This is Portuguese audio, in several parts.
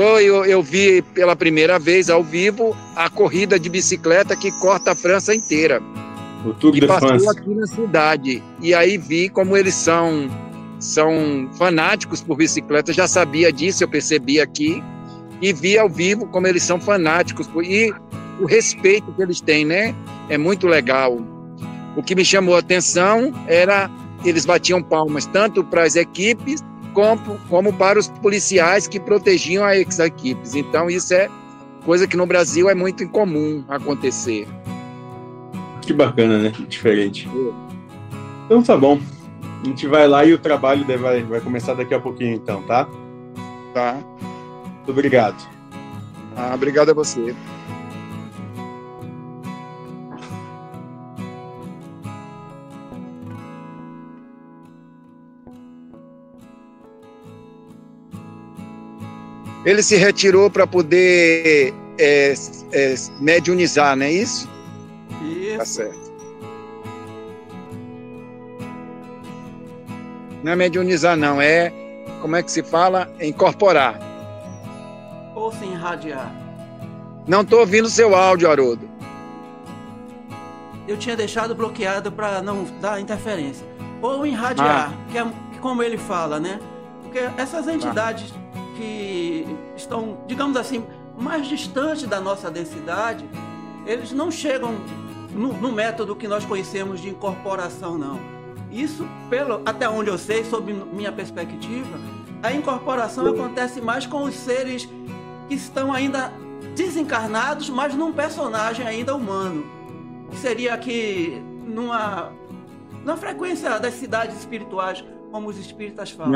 Eu, eu vi pela primeira vez ao vivo a corrida de bicicleta que corta a França inteira. O Tour e passou France. aqui na cidade. E aí vi como eles são, são fanáticos por bicicleta. Já sabia disso, eu percebi aqui. E vi ao vivo como eles são fanáticos. Por, e o respeito que eles têm, né? É muito legal. O que me chamou a atenção era eles batiam palmas tanto para as equipes como, como para os policiais que protegiam as equipes. Então isso é coisa que no Brasil é muito incomum acontecer. Que bacana, né? Diferente. Então tá bom. A gente vai lá e o trabalho vai, vai começar daqui a pouquinho, então, tá? Tá? Muito obrigado. Ah, obrigado a você. Ele se retirou para poder é, é, mediunizar, não é isso? Isso. Tá certo. Não é mediunizar, não. É, como é que se fala? Incorporar. Ou se irradiar. Não estou ouvindo seu áudio, Haroldo. Eu tinha deixado bloqueado para não dar interferência. Ou irradiar, que é que como ele fala, né? Porque essas entidades que estão, digamos assim, mais distantes da nossa densidade, eles não chegam no, no método que nós conhecemos de incorporação, não. Isso, pelo, até onde eu sei, sob minha perspectiva, a incorporação acontece mais com os seres que estão ainda desencarnados, mas num personagem ainda humano. Que seria aqui numa, na frequência das cidades espirituais, como os espíritas falam.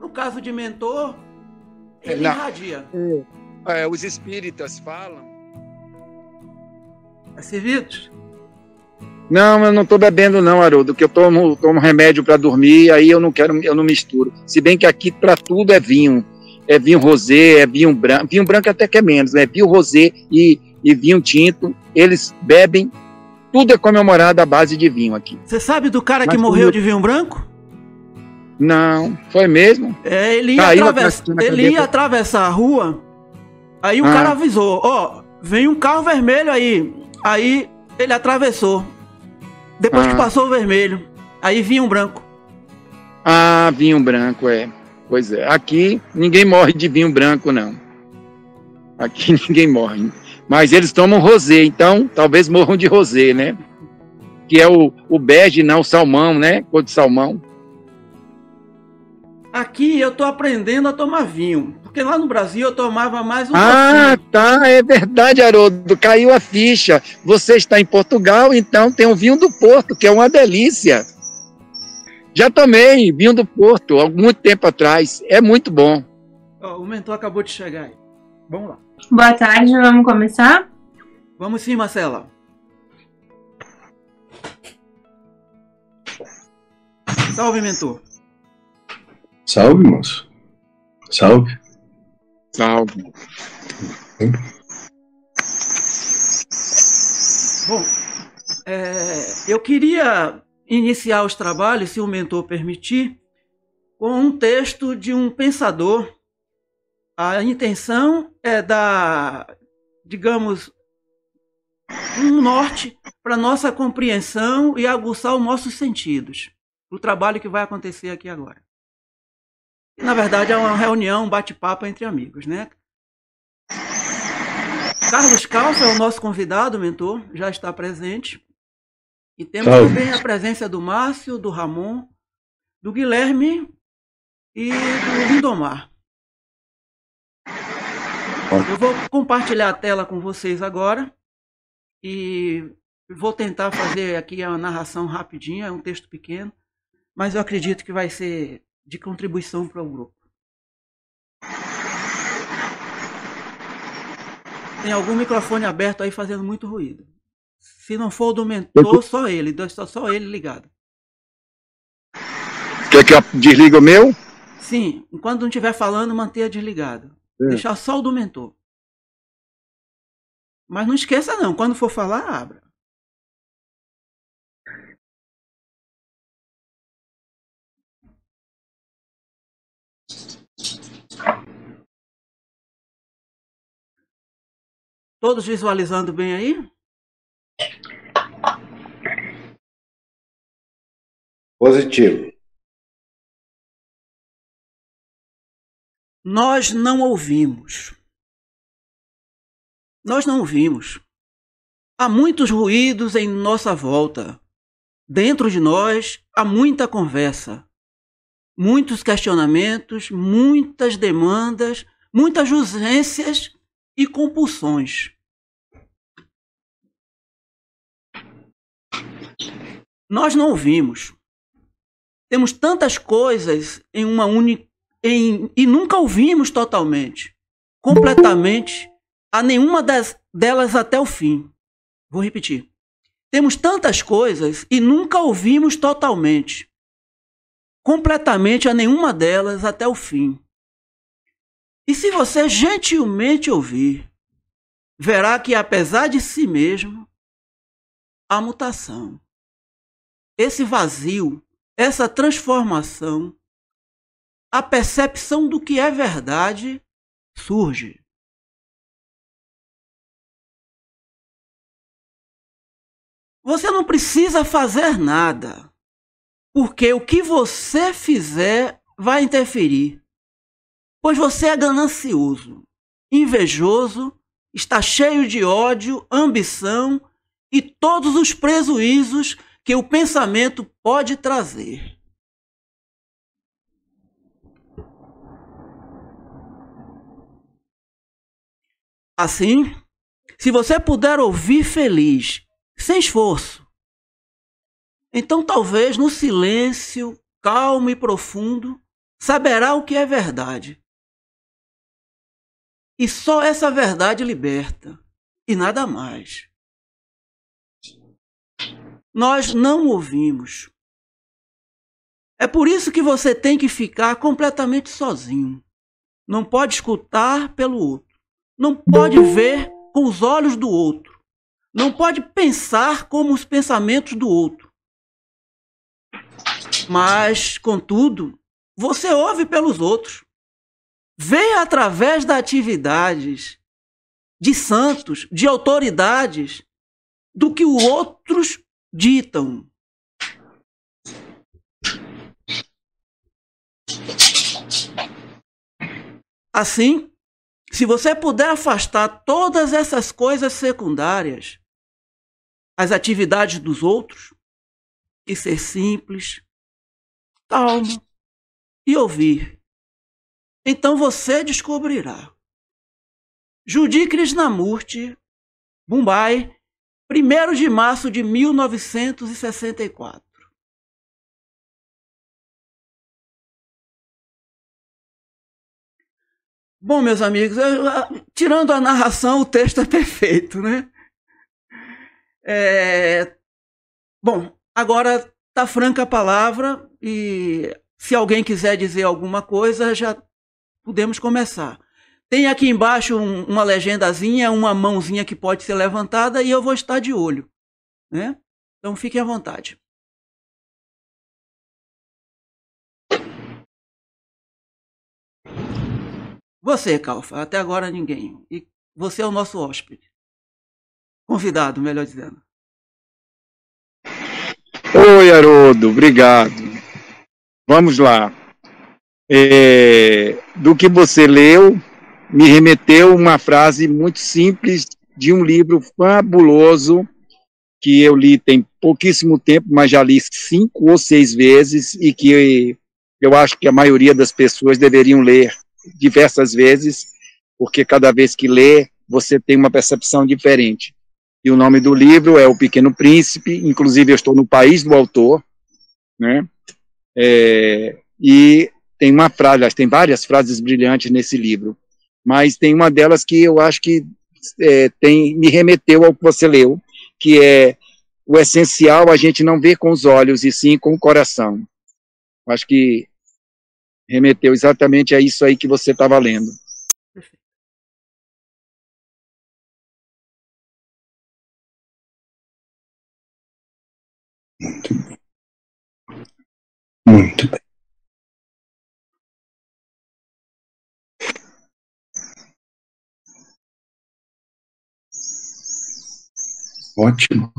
No caso de mentor, ele Não. irradia. É, os espíritas falam. É servidos? Não, eu não estou bebendo não, Haroldo, que eu tomo, tomo remédio para dormir, aí eu não quero, eu não misturo. Se bem que aqui para tudo é vinho. É vinho rosé, é vinho branco. Vinho branco até que é menos, né? Vinho rosé e, e vinho tinto. Eles bebem, tudo é comemorado à base de vinho aqui. Você sabe do cara que Mas morreu como- de vinho branco? Não, foi mesmo? É, ele ia, ele ia atravessar a rua, aí o Ah. cara avisou, ó, vem um carro vermelho aí. Aí ele atravessou. Depois Ah. que passou o vermelho, aí vinha um branco. Ah, vinho branco, é. Pois é. Aqui ninguém morre de vinho branco, não. Aqui ninguém morre. Mas eles tomam rosé, então talvez morram de rosé, né? Que é o, o bege, não o salmão, né? Cor de salmão. Aqui eu tô aprendendo a tomar vinho. Porque lá no Brasil eu tomava mais um Ah, pouquinho. tá, é verdade, Haroldo. Caiu a ficha. Você está em Portugal, então tem o vinho do Porto, que é uma delícia. Já tomei vinho do Porto há muito tempo atrás. É muito bom. Ó, o mentor acabou de chegar aí. Vamos lá. Boa tarde, vamos começar? Vamos sim, Marcela. Salve, mentor. Salve, moço. Salve. Salve. Bom, é, eu queria iniciar os trabalhos, se o mentor permitir, com um texto de um pensador. A intenção é dar, digamos, um norte para nossa compreensão e aguçar os nossos sentidos. O trabalho que vai acontecer aqui agora. Na verdade, é uma reunião, um bate-papo entre amigos, né? Carlos Calfa é o nosso convidado, mentor, já está presente. E temos Salve. também a presença do Márcio, do Ramon, do Guilherme e do Lindomar. Eu vou compartilhar a tela com vocês agora e vou tentar fazer aqui a narração rapidinha, é um texto pequeno, mas eu acredito que vai ser de contribuição para o grupo. Tem algum microfone aberto aí fazendo muito ruído. Se não for o do mentor, só ele, só, só ele ligado. Quer que eu desligue o meu? Sim, enquanto não estiver falando, mantenha desligado. É. Deixar só o do mentor. Mas não esqueça não, quando for falar, abra. Todos visualizando bem aí? Positivo. Nós não ouvimos. Nós não ouvimos. Há muitos ruídos em nossa volta. Dentro de nós há muita conversa, muitos questionamentos, muitas demandas, muitas urgências e compulsões. Nós não ouvimos. Temos tantas coisas em uma única em, e nunca ouvimos totalmente, completamente, a nenhuma das, delas até o fim. Vou repetir. Temos tantas coisas e nunca ouvimos totalmente, completamente a nenhuma delas até o fim. E se você gentilmente ouvir, verá que apesar de si mesmo, a mutação, esse vazio essa transformação, a percepção do que é verdade surge. Você não precisa fazer nada, porque o que você fizer vai interferir. Pois você é ganancioso, invejoso, está cheio de ódio, ambição e todos os prejuízos que o pensamento pode trazer. Assim, se você puder ouvir feliz, sem esforço, então talvez no silêncio, calmo e profundo, saberá o que é verdade. E só essa verdade liberta, e nada mais nós não ouvimos. É por isso que você tem que ficar completamente sozinho. Não pode escutar pelo outro. Não pode ver com os olhos do outro. Não pode pensar como os pensamentos do outro. Mas, contudo, você ouve pelos outros. Vê através das atividades de santos, de autoridades, do que os outros ditam. Assim, se você puder afastar todas essas coisas secundárias, as atividades dos outros, e ser simples, calmo e ouvir, então você descobrirá. Judi Krishnamurti, Mumbai, 1 de março de 1964. Bom, meus amigos, eu, tirando a narração, o texto é perfeito, né? É, bom, agora está franca a palavra e se alguém quiser dizer alguma coisa, já podemos começar. Tem aqui embaixo um, uma legendazinha, uma mãozinha que pode ser levantada e eu vou estar de olho. Né? Então fiquem à vontade. Você, Calfa, até agora ninguém. E você é o nosso hóspede. Convidado, melhor dizendo. Oi, Haroldo, obrigado. Vamos lá. É, do que você leu, me remeteu uma frase muito simples de um livro fabuloso que eu li tem pouquíssimo tempo, mas já li cinco ou seis vezes e que eu acho que a maioria das pessoas deveriam ler diversas vezes, porque cada vez que lê, você tem uma percepção diferente. E o nome do livro é O Pequeno Príncipe, inclusive eu estou no país do autor, né? É, e tem uma frase, tem várias frases brilhantes nesse livro mas tem uma delas que eu acho que é, tem, me remeteu ao que você leu, que é o essencial a gente não ver com os olhos e sim com o coração. Acho que remeteu exatamente a isso aí que você estava lendo. Muito bem. Ótimo.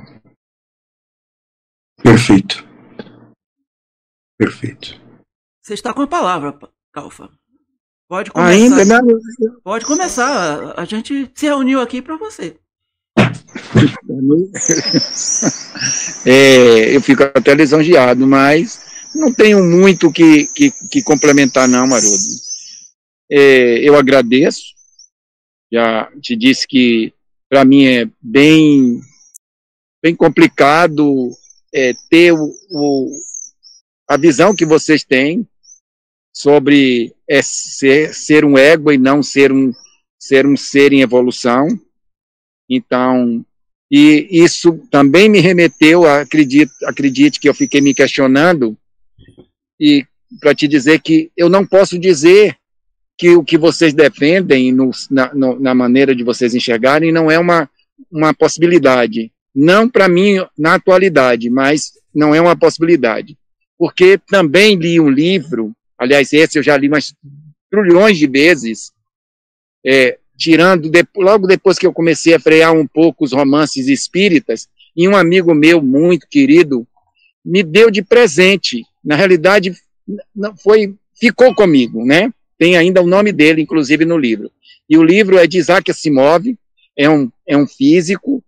Perfeito. Perfeito. Você está com a palavra, Calfa. Pode começar. Ainda não... Pode começar. A gente se reuniu aqui para você. É, eu fico até lisonjeado, mas não tenho muito que, que, que complementar, não, Marudo. É, eu agradeço. Já te disse que para mim é bem, bem complicado é, ter o, o, a visão que vocês têm sobre é, ser, ser um ego e não ser um, ser um ser em evolução. Então, e isso também me remeteu, a, acredite, acredite que eu fiquei me questionando, e para te dizer que eu não posso dizer que o que vocês defendem no, na, no, na, maneira de vocês enxergarem não é uma, uma possibilidade. Não para mim na atualidade, mas não é uma possibilidade. Porque também li um livro, aliás, esse eu já li mais trilhões de vezes, é, tirando, de, logo depois que eu comecei a frear um pouco os romances espíritas, e um amigo meu muito querido me deu de presente. Na realidade, foi ficou comigo, né? Tem ainda o nome dele, inclusive, no livro. E o livro é de Isaac Asimov, é um, é um físico,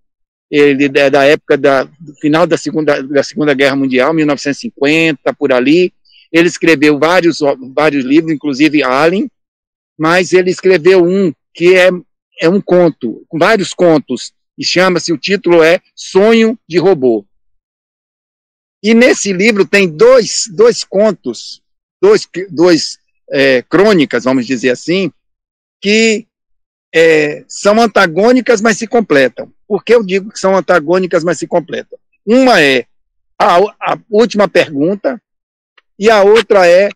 ele é da época da, do final da segunda, da segunda Guerra Mundial, 1950, por ali. Ele escreveu vários, vários livros, inclusive Alien, mas ele escreveu um que é, é um conto, vários contos, e chama-se, o título é Sonho de Robô. E nesse livro tem dois, dois contos, dois, dois é, crônicas, vamos dizer assim, que é, são antagônicas, mas se completam. Por que eu digo que são antagônicas, mas se completam? Uma é a, a última pergunta e a outra é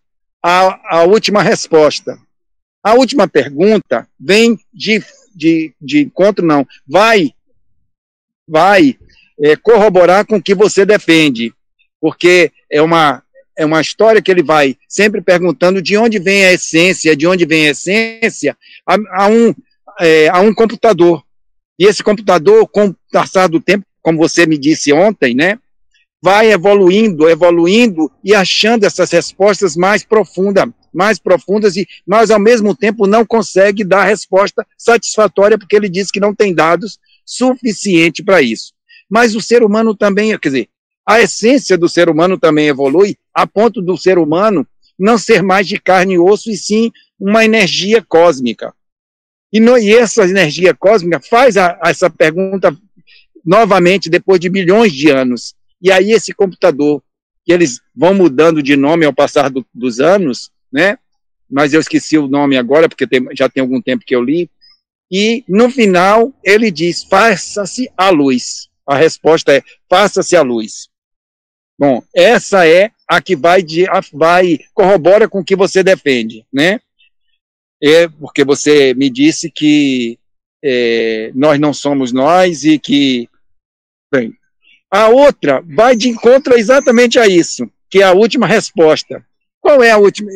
a, a última resposta. A última pergunta vem de, de, de encontro, não, vai, vai é, corroborar com o que você defende, porque é uma, é uma história que ele vai sempre perguntando de onde vem a essência, de onde vem a essência, a, a um, é, a um computador. E esse computador, com o passar do tempo, como você me disse ontem, né, vai evoluindo, evoluindo e achando essas respostas mais profundas, mais profundas, e, mas ao mesmo tempo não consegue dar resposta satisfatória, porque ele diz que não tem dados suficiente para isso. Mas o ser humano também, quer dizer, a essência do ser humano também evolui a ponto do ser humano não ser mais de carne e osso, e sim uma energia cósmica. E, no, e essa energia cósmica faz a, a essa pergunta novamente depois de milhões de anos. E aí esse computador, que eles vão mudando de nome ao passar do, dos anos, né? Mas eu esqueci o nome agora, porque tem, já tem algum tempo que eu li. E no final ele diz: faça-se a luz. A resposta é: faça-se a luz. Bom, essa é a que vai, de, vai corrobora com o que você defende, né? É porque você me disse que é, nós não somos nós e que. Bem, a outra vai de encontro exatamente a isso, que é a última resposta. Qual é a última?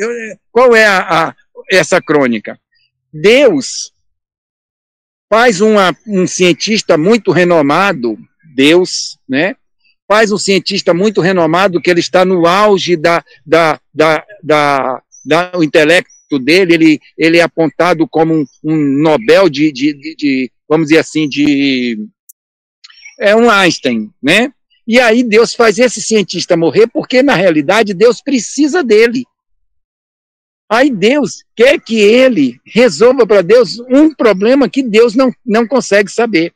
Qual é a, a essa crônica? Deus faz uma, um cientista muito renomado, Deus, né? Faz um cientista muito renomado que ele está no auge da, da, da, da, da o intelecto dele, ele, ele é apontado como um, um Nobel de, de, de, de, vamos dizer assim, de é um Einstein, né? E aí Deus faz esse cientista morrer porque, na realidade, Deus precisa dele. Aí Deus quer que ele resolva para Deus um problema que Deus não, não consegue saber.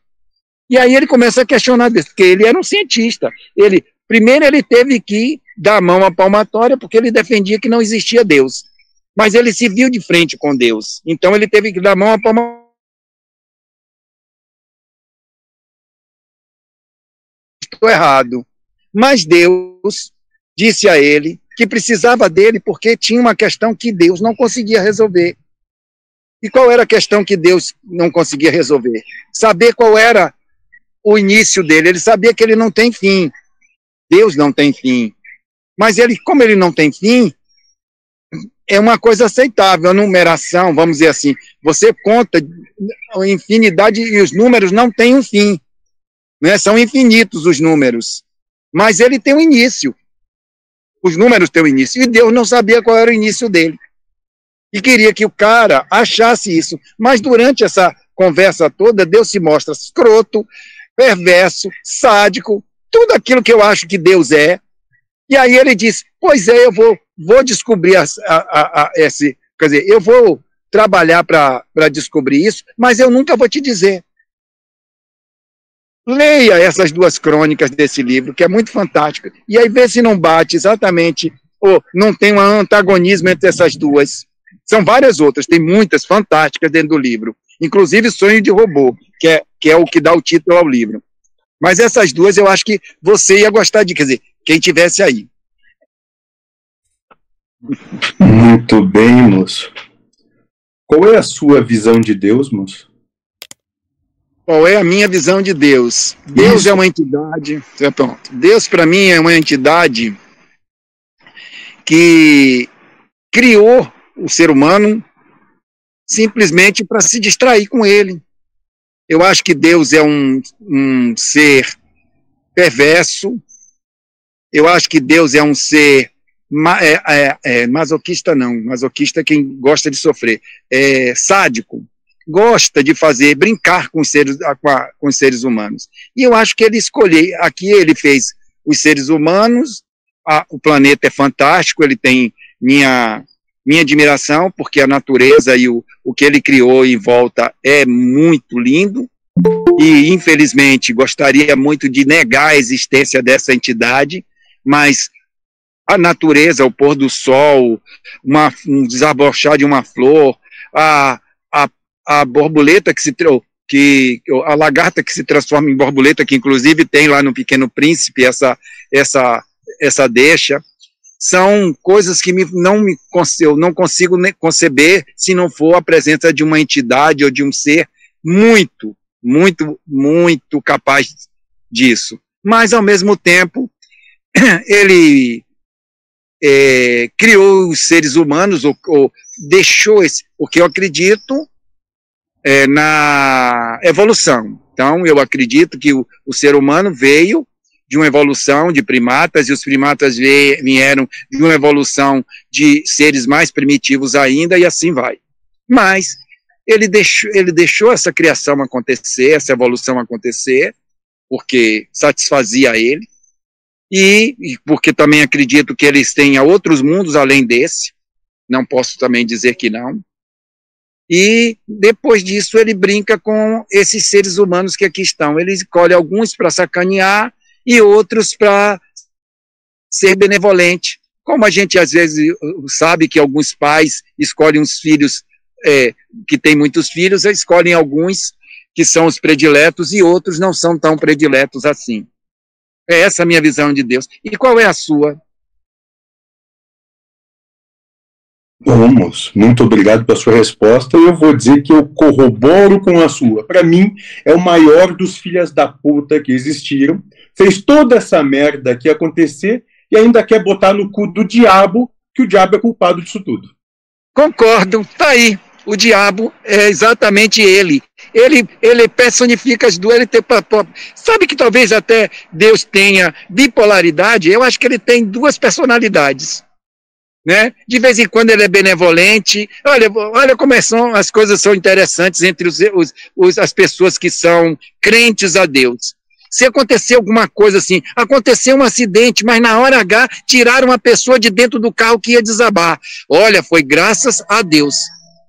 E aí ele começa a questionar Deus, porque ele era um cientista. Ele Primeiro ele teve que dar a mão à palmatória porque ele defendia que não existia Deus. Mas ele se viu de frente com Deus. Então ele teve que dar a mão à palmatória errado. Mas Deus disse a ele que precisava dele porque tinha uma questão que Deus não conseguia resolver. E qual era a questão que Deus não conseguia resolver? Saber qual era o início dele. Ele sabia que ele não tem fim. Deus não tem fim. Mas ele, como ele não tem fim, é uma coisa aceitável, a numeração, vamos dizer assim. Você conta a infinidade e os números não têm um fim. Né? São infinitos os números. Mas ele tem um início. Os números têm um início. E Deus não sabia qual era o início dele. E queria que o cara achasse isso. Mas durante essa conversa toda, Deus se mostra escroto, perverso, sádico, tudo aquilo que eu acho que Deus é. E aí ele diz: Pois é, eu vou, vou descobrir a, a, a, esse. Quer dizer, eu vou trabalhar para descobrir isso, mas eu nunca vou te dizer. Leia essas duas crônicas desse livro, que é muito fantástico, e aí vê se não bate exatamente, ou não tem um antagonismo entre essas duas. São várias outras, tem muitas fantásticas dentro do livro, inclusive Sonho de Robô, que é, que é o que dá o título ao livro. Mas essas duas eu acho que você ia gostar de, quer dizer, quem tivesse aí. Muito bem, moço. Qual é a sua visão de Deus, moço? Qual é a minha visão de Deus? Deus Isso. é uma entidade. É, pronto. Deus, para mim, é uma entidade que criou o ser humano simplesmente para se distrair com ele. Eu acho que Deus é um, um ser perverso. Eu acho que Deus é um ser ma, é, é, é, masoquista, não. Masoquista é quem gosta de sofrer. É sádico gosta de fazer, brincar com os seres, com, a, com os seres humanos. E eu acho que ele escolheu, aqui ele fez os seres humanos, a, o planeta é fantástico, ele tem minha, minha admiração, porque a natureza e o, o que ele criou em volta é muito lindo, e infelizmente gostaria muito de negar a existência dessa entidade, mas a natureza, o pôr do sol, uma, um desabrochar de uma flor, a, a borboleta que se que a lagarta que se transforma em borboleta, que inclusive tem lá no Pequeno Príncipe essa essa essa deixa, são coisas que me, não me eu não consigo conceber se não for a presença de uma entidade ou de um ser muito, muito, muito capaz disso. Mas ao mesmo tempo ele é, criou os seres humanos ou, ou deixou esse, porque eu acredito é, na evolução. Então, eu acredito que o, o, ser humano veio de uma evolução de primatas, e os primatas vieram de uma evolução de seres mais primitivos ainda, e assim vai. Mas ele deixou, ele deixou essa criação acontecer, essa evolução acontecer, porque satisfazia ele, e, e porque também acredito que eles tenham outros mundos além desse, não posso também dizer que não, e depois disso ele brinca com esses seres humanos que aqui estão. Ele escolhe alguns para sacanear e outros para ser benevolente. Como a gente às vezes sabe que alguns pais escolhem os filhos é, que têm muitos filhos, escolhem alguns que são os prediletos e outros não são tão prediletos assim. É essa a minha visão de Deus. E qual é a sua? Vamos, muito obrigado pela sua resposta. Eu vou dizer que eu corroboro com a sua. Para mim, é o maior dos filhas da puta que existiram. Fez toda essa merda que acontecer e ainda quer botar no cu do diabo que o diabo é culpado disso tudo. Concordo, tá aí. O diabo é exatamente ele. Ele, ele personifica as duas. Ele tem, sabe que talvez até Deus tenha bipolaridade? Eu acho que ele tem duas personalidades né? De vez em quando ele é benevolente. Olha, olha como é são, as coisas são interessantes entre os, os, as pessoas que são crentes a Deus. Se acontecer alguma coisa assim, aconteceu um acidente, mas na hora H tiraram uma pessoa de dentro do carro que ia desabar. Olha, foi graças a Deus.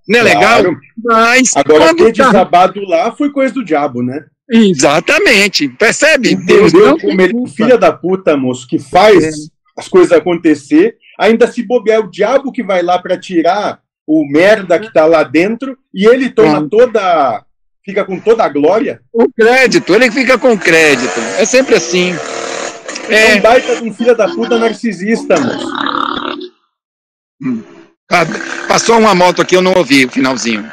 Não é claro. legal? Mas Agora, ter tá... desabado lá foi coisa do diabo, né? Exatamente. Percebe? Deus não como ele, filha da puta, moço, que faz é. as coisas acontecer ainda se bobear o diabo que vai lá para tirar o merda que está lá dentro e ele toma toda fica com toda a glória. O crédito, ele fica com crédito. É sempre assim. É, é um baita de um filho da puta narcisista, moço. Hum. Ah, passou uma moto aqui, eu não ouvi o finalzinho.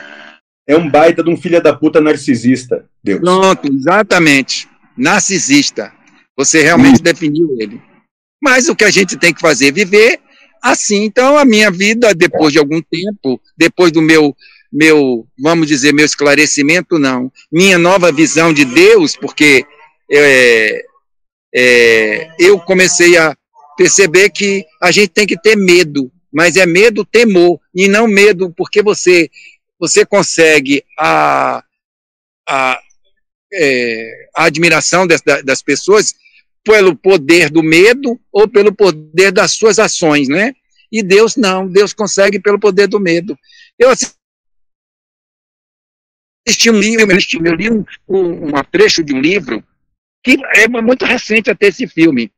É um baita de um filho da puta narcisista, Deus. Pronto, exatamente. Narcisista. Você realmente hum. definiu ele. Mas o que a gente tem que fazer é viver assim. Então, a minha vida, depois de algum tempo, depois do meu, meu, vamos dizer, meu esclarecimento, não. Minha nova visão de Deus, porque é, é, eu comecei a perceber que a gente tem que ter medo, mas é medo temor, e não medo porque você, você consegue a, a, é, a admiração das, das pessoas pelo poder do medo ou pelo poder das suas ações, né? E Deus não, Deus consegue pelo poder do medo. Eu assisti um livro, eu li um, um, um trecho de um livro que é muito recente até esse filme,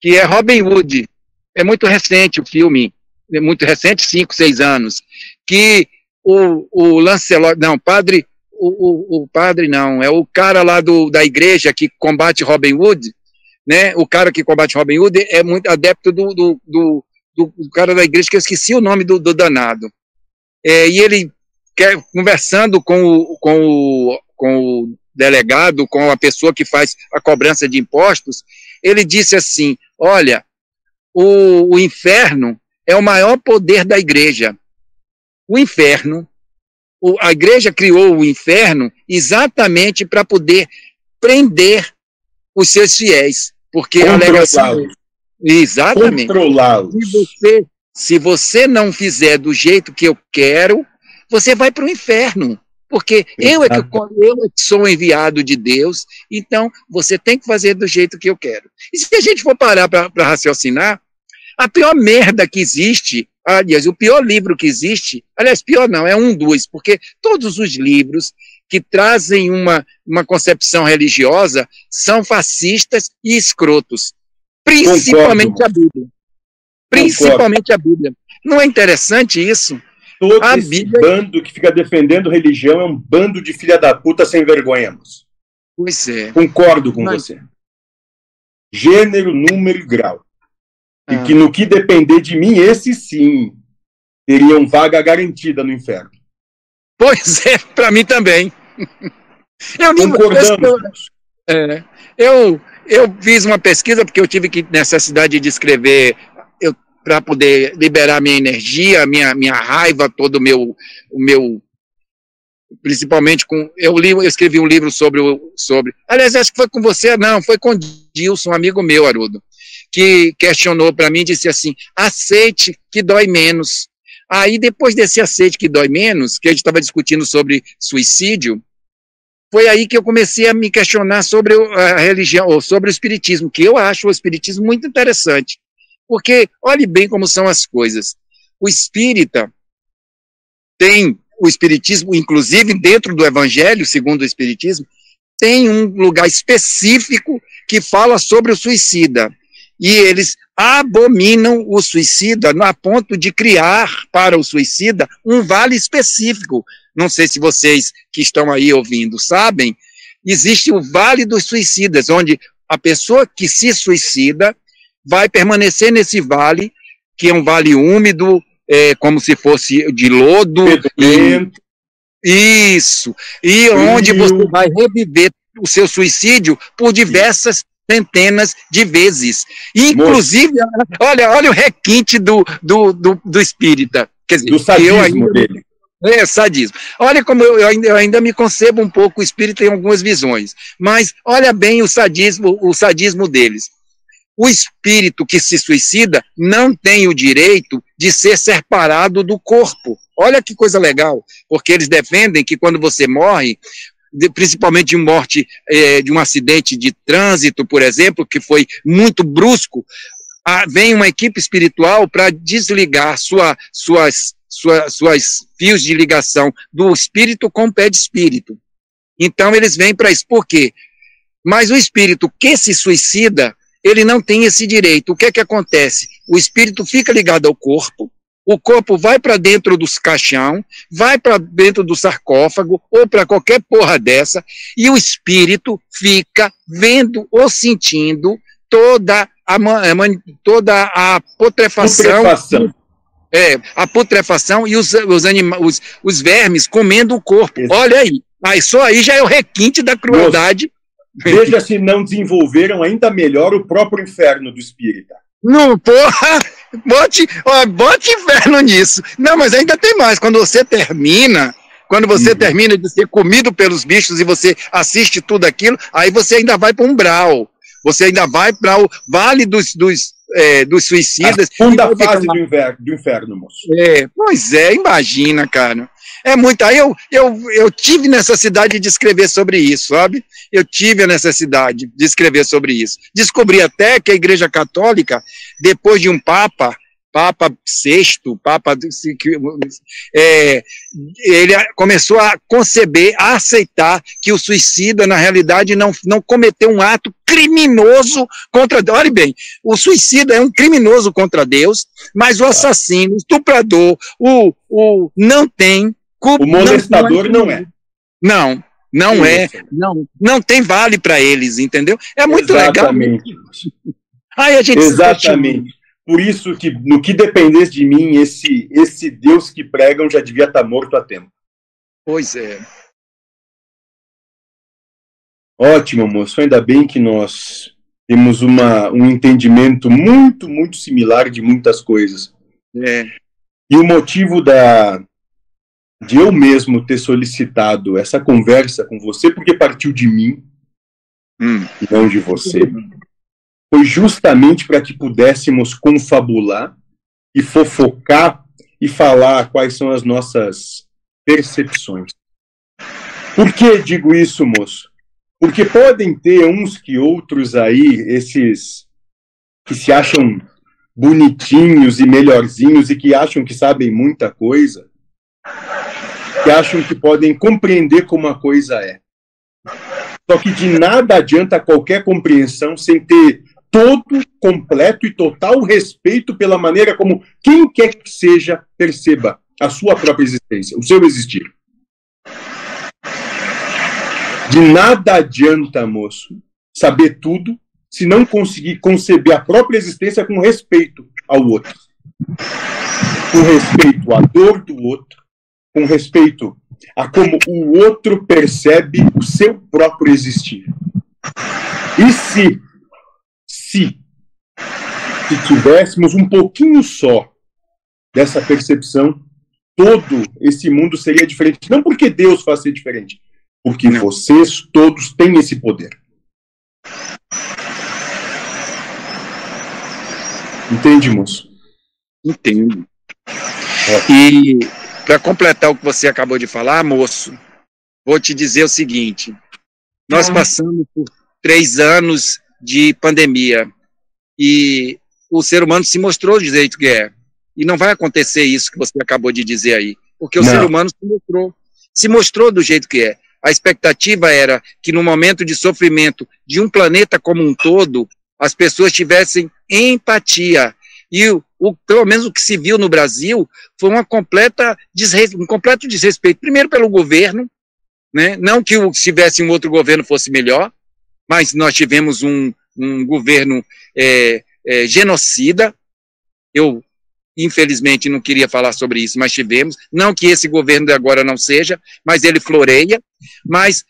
que é Robin Hood. É muito recente o filme, é muito recente, cinco, seis anos, que o, o Lancelot, não, padre, o, o, o, padre não, é o cara lá do, da igreja que combate Robin Hood, né? O cara que combate Robin Hood é muito adepto do, do, do, do cara da igreja, que eu esqueci o nome do, do danado. É, e ele quer, conversando com o, com, o, com o delegado, com a pessoa que faz a cobrança de impostos, ele disse assim: Olha, o, o inferno é o maior poder da igreja. O inferno, o, a igreja criou o inferno exatamente para poder prender os seus fiéis, porque a alegação. Exatamente. Controlá-los. Se você, se você não fizer do jeito que eu quero, você vai para o inferno. Porque eu é, que, eu é que sou enviado de Deus, então você tem que fazer do jeito que eu quero. E se a gente for parar para raciocinar, a pior merda que existe, aliás, o pior livro que existe, aliás, pior não, é um dos, porque todos os livros que trazem uma, uma concepção religiosa são fascistas e escrotos. Principalmente Concordo. a Bíblia. Principalmente Concordo. a Bíblia. Não é interessante isso? Todo a esse Bíblia... bando que fica defendendo religião é um bando de filha da puta sem vergonha, moço. Pois é. Concordo com Mas... você. Gênero, número e grau. Ah. E que no que depender de mim, esse sim teriam vaga garantida no inferno. Pois é, para mim também. Eu, Concordamos. Eu, é, eu, eu fiz uma pesquisa porque eu tive que necessidade de escrever para poder liberar minha energia, minha, minha raiva, todo o meu, o meu principalmente com eu li, eu escrevi um livro sobre o sobre. Aliás, acho que foi com você, não, foi com Dilson, um amigo meu, Arudo, que questionou para mim, disse assim: "Aceite que dói menos". Aí, depois desse aceite que dói menos, que a gente estava discutindo sobre suicídio, foi aí que eu comecei a me questionar sobre a religião, ou sobre o espiritismo, que eu acho o espiritismo muito interessante. Porque olhe bem como são as coisas. O espírita tem o espiritismo, inclusive dentro do evangelho, segundo o espiritismo, tem um lugar específico que fala sobre o suicida. E eles abominam o suicida a ponto de criar para o suicida um vale específico. Não sei se vocês que estão aí ouvindo sabem, existe o Vale dos Suicidas, onde a pessoa que se suicida vai permanecer nesse vale, que é um vale úmido, é, como se fosse de lodo. E, isso. E onde você vai reviver o seu suicídio por diversas centenas de vezes. Inclusive, olha, olha o requinte do, do, do, do espírita. Quer dizer, do sadismo ainda, dele. É, sadismo. Olha como eu, eu, ainda, eu ainda me concebo um pouco o espírita em algumas visões. Mas olha bem o sadismo, o sadismo deles. O espírito que se suicida não tem o direito de ser separado do corpo. Olha que coisa legal, porque eles defendem que quando você morre, principalmente de morte é, de um acidente de trânsito, por exemplo, que foi muito brusco, a, vem uma equipe espiritual para desligar sua, suas, sua, suas fios de ligação do espírito com o pé de espírito. Então eles vêm para isso. Por quê? Mas o espírito que se suicida, ele não tem esse direito. O que é que acontece? O espírito fica ligado ao corpo, o corpo vai para dentro dos caixão, vai para dentro do sarcófago ou para qualquer porra dessa, e o espírito fica vendo ou sentindo toda a, toda a putrefação. putrefação. É, a putrefação e os, os, anima, os, os vermes comendo o corpo. Isso. Olha aí. Aí só aí já é o requinte da crueldade. Veja se não desenvolveram ainda melhor o próprio inferno do espírita. Não, porra! Bote, ó, bote inferno nisso. Não, mas ainda tem mais. Quando você termina, Quando você uhum. termina de ser comido pelos bichos e você assiste tudo aquilo, aí você ainda vai para um umbral. Você ainda vai para o vale dos, dos, é, dos suicidas. A segunda fase do inferno, do inferno, moço. É, pois é, imagina, cara. É muito. Aí eu, eu, eu tive necessidade de escrever sobre isso, sabe? Eu tive a necessidade de escrever sobre isso. Descobri até que a Igreja Católica, depois de um Papa, Papa VI, Papa é, ele começou a conceber, a aceitar que o suicida, na realidade, não, não cometeu um ato criminoso contra Deus. Olha bem, o suicida é um criminoso contra Deus, mas o assassino, o estuprador, o, o não tem O molestador não, não é. Não, não é. Não, não tem vale para eles, entendeu? É muito Exatamente. legal. Aí a gente Exatamente. Por isso que no que dependesse de mim, esse esse Deus que pregam já devia estar tá morto há tempo. Pois é. Ótimo, moço. Ainda bem que nós temos uma, um entendimento muito, muito similar de muitas coisas. É. E o motivo da, de eu mesmo ter solicitado essa conversa com você, porque partiu de mim, hum. e não de você, foi justamente para que pudéssemos confabular e fofocar e falar quais são as nossas percepções. Por que digo isso, moço? Porque podem ter uns que outros aí, esses que se acham bonitinhos e melhorzinhos e que acham que sabem muita coisa, que acham que podem compreender como a coisa é. Só que de nada adianta qualquer compreensão sem ter todo, completo e total respeito pela maneira como quem quer que seja perceba a sua própria existência, o seu existir. De nada adianta, moço, saber tudo se não conseguir conceber a própria existência com respeito ao outro. Com respeito à dor do outro, com respeito a como o outro percebe o seu próprio existir. E se se, se tivéssemos um pouquinho só dessa percepção, todo esse mundo seria diferente. Não porque Deus faz ser diferente, porque Não. vocês todos têm esse poder. Entende, moço? Entendo. É. E para completar o que você acabou de falar, moço, vou te dizer o seguinte: nós ah. passamos por três anos de pandemia. E o ser humano se mostrou do jeito que é. E não vai acontecer isso que você acabou de dizer aí, porque o não. ser humano se mostrou, se mostrou do jeito que é. A expectativa era que no momento de sofrimento de um planeta como um todo, as pessoas tivessem empatia. E o, o, pelo menos o que se viu no Brasil foi uma completa um completo desrespeito, primeiro pelo governo, né? não que se tivesse um outro governo fosse melhor, mas nós tivemos um, um governo é, é, genocida. Eu, infelizmente, não queria falar sobre isso, mas tivemos. Não que esse governo de agora não seja, mas ele floreia. Mas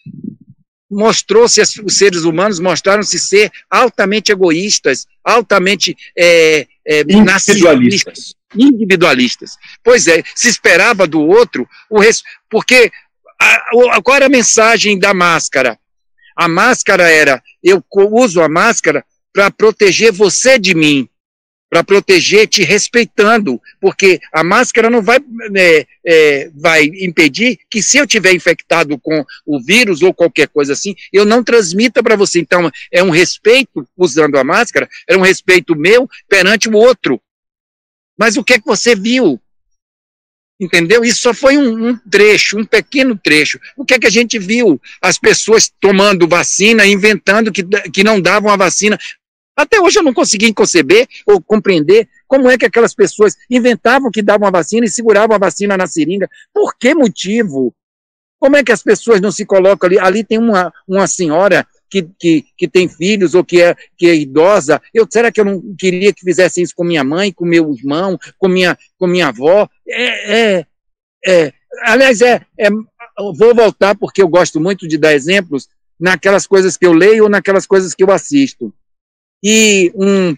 mostrou-se, os seres humanos mostraram-se ser altamente egoístas, altamente é, é, individualistas. individualistas. Pois é, se esperava do outro, o res... porque a, qual era a mensagem da máscara? A máscara era: eu uso a máscara para proteger você de mim, para proteger te respeitando, porque a máscara não vai, é, é, vai impedir que se eu tiver infectado com o vírus ou qualquer coisa assim, eu não transmita para você. Então, é um respeito usando a máscara, é um respeito meu perante o outro. Mas o que é que você viu? Entendeu? Isso só foi um, um, trecho, um pequeno trecho. O que é que a gente viu? As pessoas tomando vacina, inventando que, que não davam a vacina. Até hoje eu não consegui conceber ou compreender como é que aquelas pessoas inventavam que davam a vacina e seguravam a vacina na seringa. Por que motivo? Como é que as pessoas não se colocam ali? Ali tem uma, uma senhora que, que, que tem filhos ou que é, que é idosa. Eu, será que eu não queria que fizessem isso com minha mãe, com meu irmão, com minha, com minha avó? É, é, é, aliás, é, é, vou voltar porque eu gosto muito de dar exemplos naquelas coisas que eu leio ou naquelas coisas que eu assisto. E um,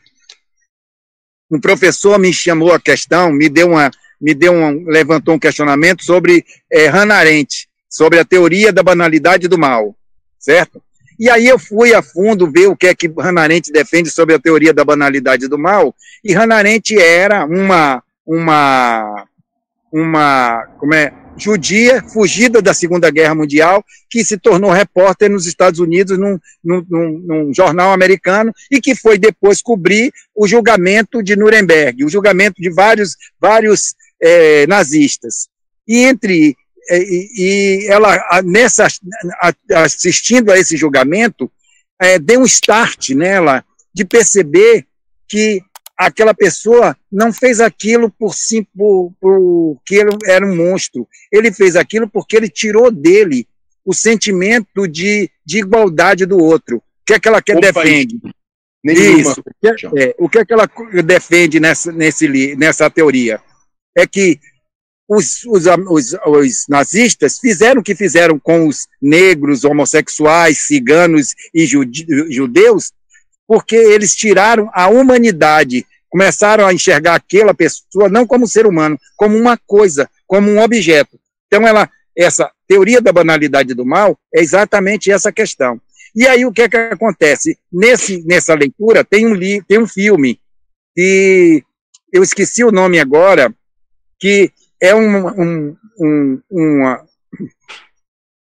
um professor me chamou a questão, me deu uma, me deu um, levantou um questionamento sobre é, Hannah Arendt, sobre a teoria da banalidade do mal, certo? E aí eu fui a fundo ver o que é que Hannah Arendt defende sobre a teoria da banalidade do mal, e Hannah Arendt era uma, uma, uma, como é, judia, fugida da Segunda Guerra Mundial, que se tornou repórter nos Estados Unidos num, num, num, num, jornal americano e que foi depois cobrir o julgamento de Nuremberg, o julgamento de vários, vários é, nazistas. E entre é, e, e ela nessa assistindo a esse julgamento é, deu um start nela de perceber que aquela pessoa não fez aquilo por, sim, por, por que ele era um monstro. Ele fez aquilo porque ele tirou dele o sentimento de, de igualdade do outro. O que é que ela quer Opa, defende? Isso. O que, é, é, o que é que ela defende nessa, nesse, nessa teoria? É que os, os, os, os, nazistas fizeram o que fizeram com os negros, homossexuais, ciganos e judeus, porque eles tiraram a humanidade, começaram a enxergar aquela pessoa não como ser humano, como uma coisa, como um objeto. Então, ela, essa teoria da banalidade do mal é exatamente essa questão. E aí, o que é que acontece? Nesse, nessa leitura, tem um, li, tem um filme que eu esqueci o nome agora, que é um, um, um, uma,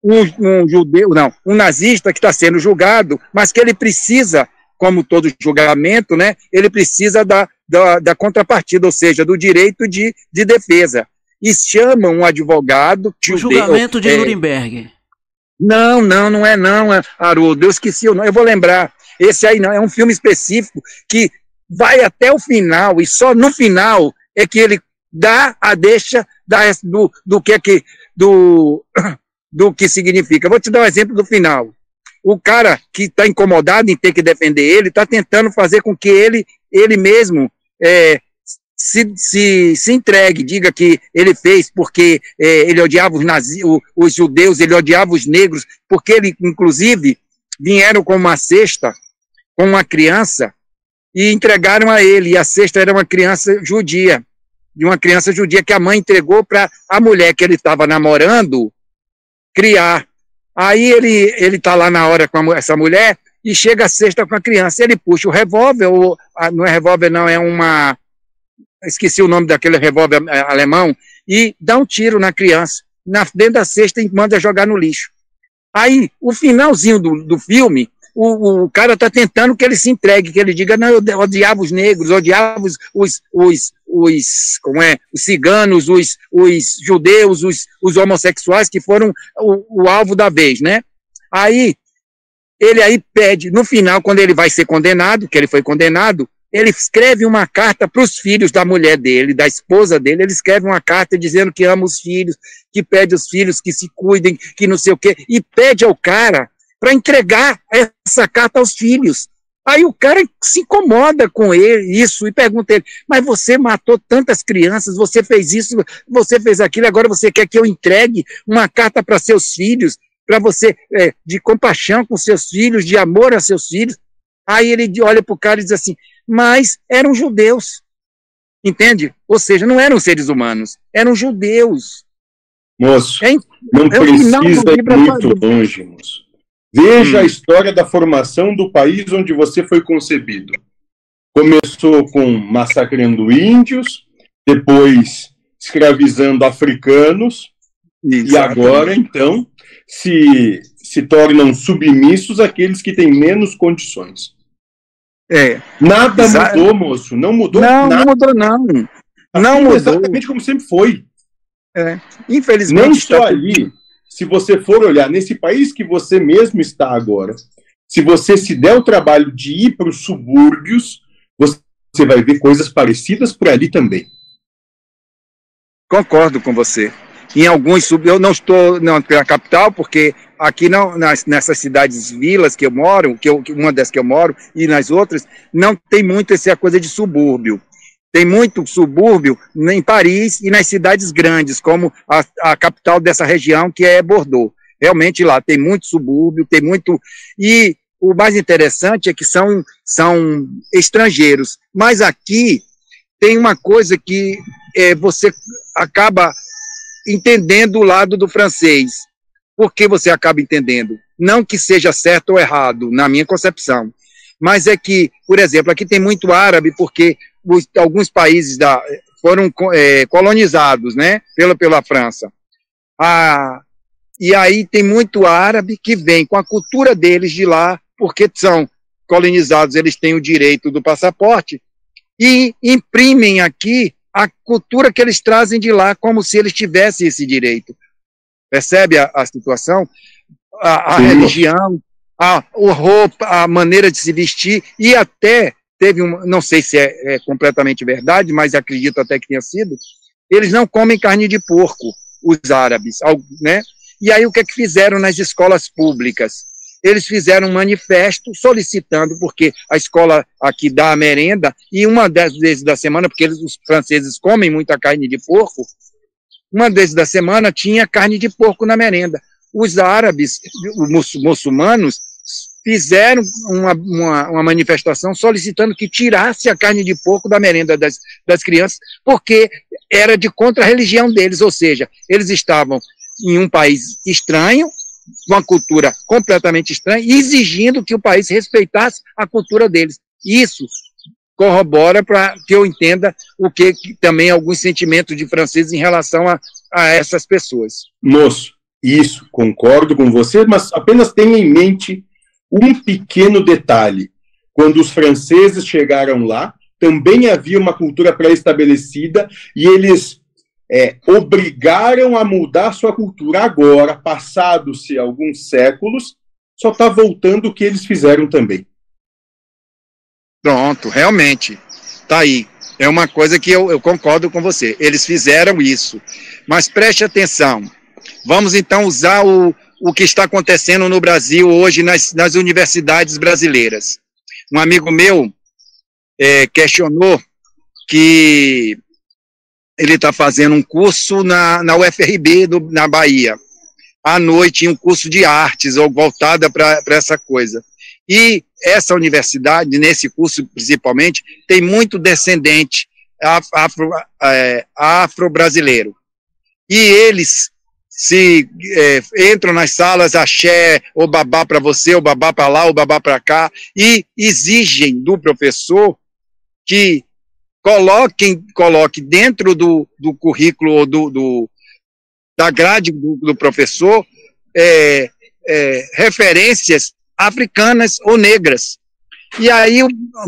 um, um judeu, não, um nazista que está sendo julgado, mas que ele precisa como todo julgamento, né, ele precisa da, da, da contrapartida, ou seja, do direito de, de defesa. E chama um advogado. O julgamento de é, Nuremberg. Não, não, não é não, é, Haroldo. Eu esqueci o nome, eu vou lembrar. Esse aí não, é um filme específico que vai até o final, e só no final é que ele dá a deixa da, do, do que é que do, do que significa. Vou te dar um exemplo do final o cara que está incomodado em ter que defender ele está tentando fazer com que ele, ele mesmo é, se, se, se entregue, diga que ele fez porque é, ele odiava os, nazi, os judeus, ele odiava os negros, porque ele, inclusive, vieram com uma cesta, com uma criança, e entregaram a ele, e a cesta era uma criança judia, de uma criança judia que a mãe entregou para a mulher que ele estava namorando criar. Aí ele ele está lá na hora com a, essa mulher e chega a sexta com a criança. Ele puxa o revólver, ou não é revólver, não, é uma. Esqueci o nome daquele revólver é, alemão, e dá um tiro na criança, na, dentro da cesta e manda jogar no lixo. Aí, o finalzinho do, do filme, o, o cara está tentando que ele se entregue, que ele diga, não, eu odiava os negros, odiava os, os, os, os como é, os ciganos, os, os judeus, os, os homossexuais, que foram o, o alvo da vez, né? Aí, ele aí pede, no final, quando ele vai ser condenado, que ele foi condenado, ele escreve uma carta para os filhos da mulher dele, da esposa dele, ele escreve uma carta dizendo que ama os filhos, que pede os filhos que se cuidem, que não sei o quê, e pede ao cara para entregar essa carta aos filhos. Aí o cara se incomoda com ele, isso e pergunta ele: Mas você matou tantas crianças, você fez isso, você fez aquilo, agora você quer que eu entregue uma carta para seus filhos, para você, é, de compaixão com seus filhos, de amor a seus filhos? Aí ele olha para o cara e diz assim: Mas eram judeus. Entende? Ou seja, não eram seres humanos, eram judeus. Moço, é, não é precisa ir muito longe, moço. Veja hum. a história da formação do país onde você foi concebido. Começou com massacrando índios, depois escravizando africanos, Exatamente. e agora, então, se, se tornam submissos aqueles que têm menos condições. É. Nada mudou, moço. Não mudou não, nada. Não mudou, não. Assim, não mudou. Exatamente como sempre foi. É. Infelizmente. Não só ali se você for olhar nesse país que você mesmo está agora, se você se der o trabalho de ir para os subúrbios, você vai ver coisas parecidas por ali também. Concordo com você. Em alguns sub, eu não estou na capital porque aqui não nas, nessas cidades vilas que eu moro, que eu, uma das que eu moro e nas outras não tem muito essa coisa de subúrbio. Tem muito subúrbio em Paris e nas cidades grandes, como a, a capital dessa região, que é Bordeaux. Realmente lá tem muito subúrbio, tem muito. E o mais interessante é que são, são estrangeiros. Mas aqui tem uma coisa que é, você acaba entendendo o lado do francês. Por que você acaba entendendo? Não que seja certo ou errado, na minha concepção, mas é que, por exemplo, aqui tem muito árabe, porque os, alguns países da, foram é, colonizados né, pela, pela França. Ah, e aí tem muito árabe que vem com a cultura deles de lá, porque são colonizados, eles têm o direito do passaporte, e imprimem aqui a cultura que eles trazem de lá, como se eles tivessem esse direito. Percebe a, a situação? A, a religião, a, o roupa, a maneira de se vestir, e até teve um, não sei se é, é, completamente verdade, mas acredito até que tenha sido, eles não comem carne de porco, os árabes, né? E aí o que é que fizeram nas escolas públicas? Eles fizeram um manifesto solicitando, porque a escola aqui dá a merenda, e uma das vezes da semana, porque eles, os franceses comem muita carne de porco, uma vez da semana tinha carne de porco na merenda. Os árabes, os muçulmanos, fizeram uma, uma, uma, manifestação solicitando que tirasse a carne de porco da merenda das, das crianças, porque era de contra a religião deles, ou seja, eles estavam em um país estranho, uma cultura completamente estranha, exigindo que o país respeitasse a cultura deles. Isso corrobora para que eu entenda o que, que, também alguns sentimentos de franceses em relação a, a essas pessoas. Moço, isso, concordo com você, mas apenas tenha em mente um pequeno detalhe. Quando os franceses chegaram lá, também havia uma cultura pré-estabelecida e eles é, obrigaram a mudar sua cultura. Agora, passados-se alguns séculos, só está voltando o que eles fizeram também. Pronto, realmente. Está aí. É uma coisa que eu, eu concordo com você. Eles fizeram isso. Mas preste atenção. Vamos então usar o, o que está acontecendo no Brasil hoje nas, nas universidades brasileiras. Um amigo meu é, questionou que ele está fazendo um curso na, na UFRB, do, na Bahia, à noite, um curso de artes, ou voltada para essa coisa. E essa universidade, nesse curso principalmente, tem muito descendente é, afro-brasileiro. e eles se é, entram nas salas, axé, ou babá para você, ou babá para lá, ou babá para cá, e exigem do professor que coloquem, coloque dentro do, do currículo ou do, do, da grade do, do professor é, é, referências africanas ou negras. E aí,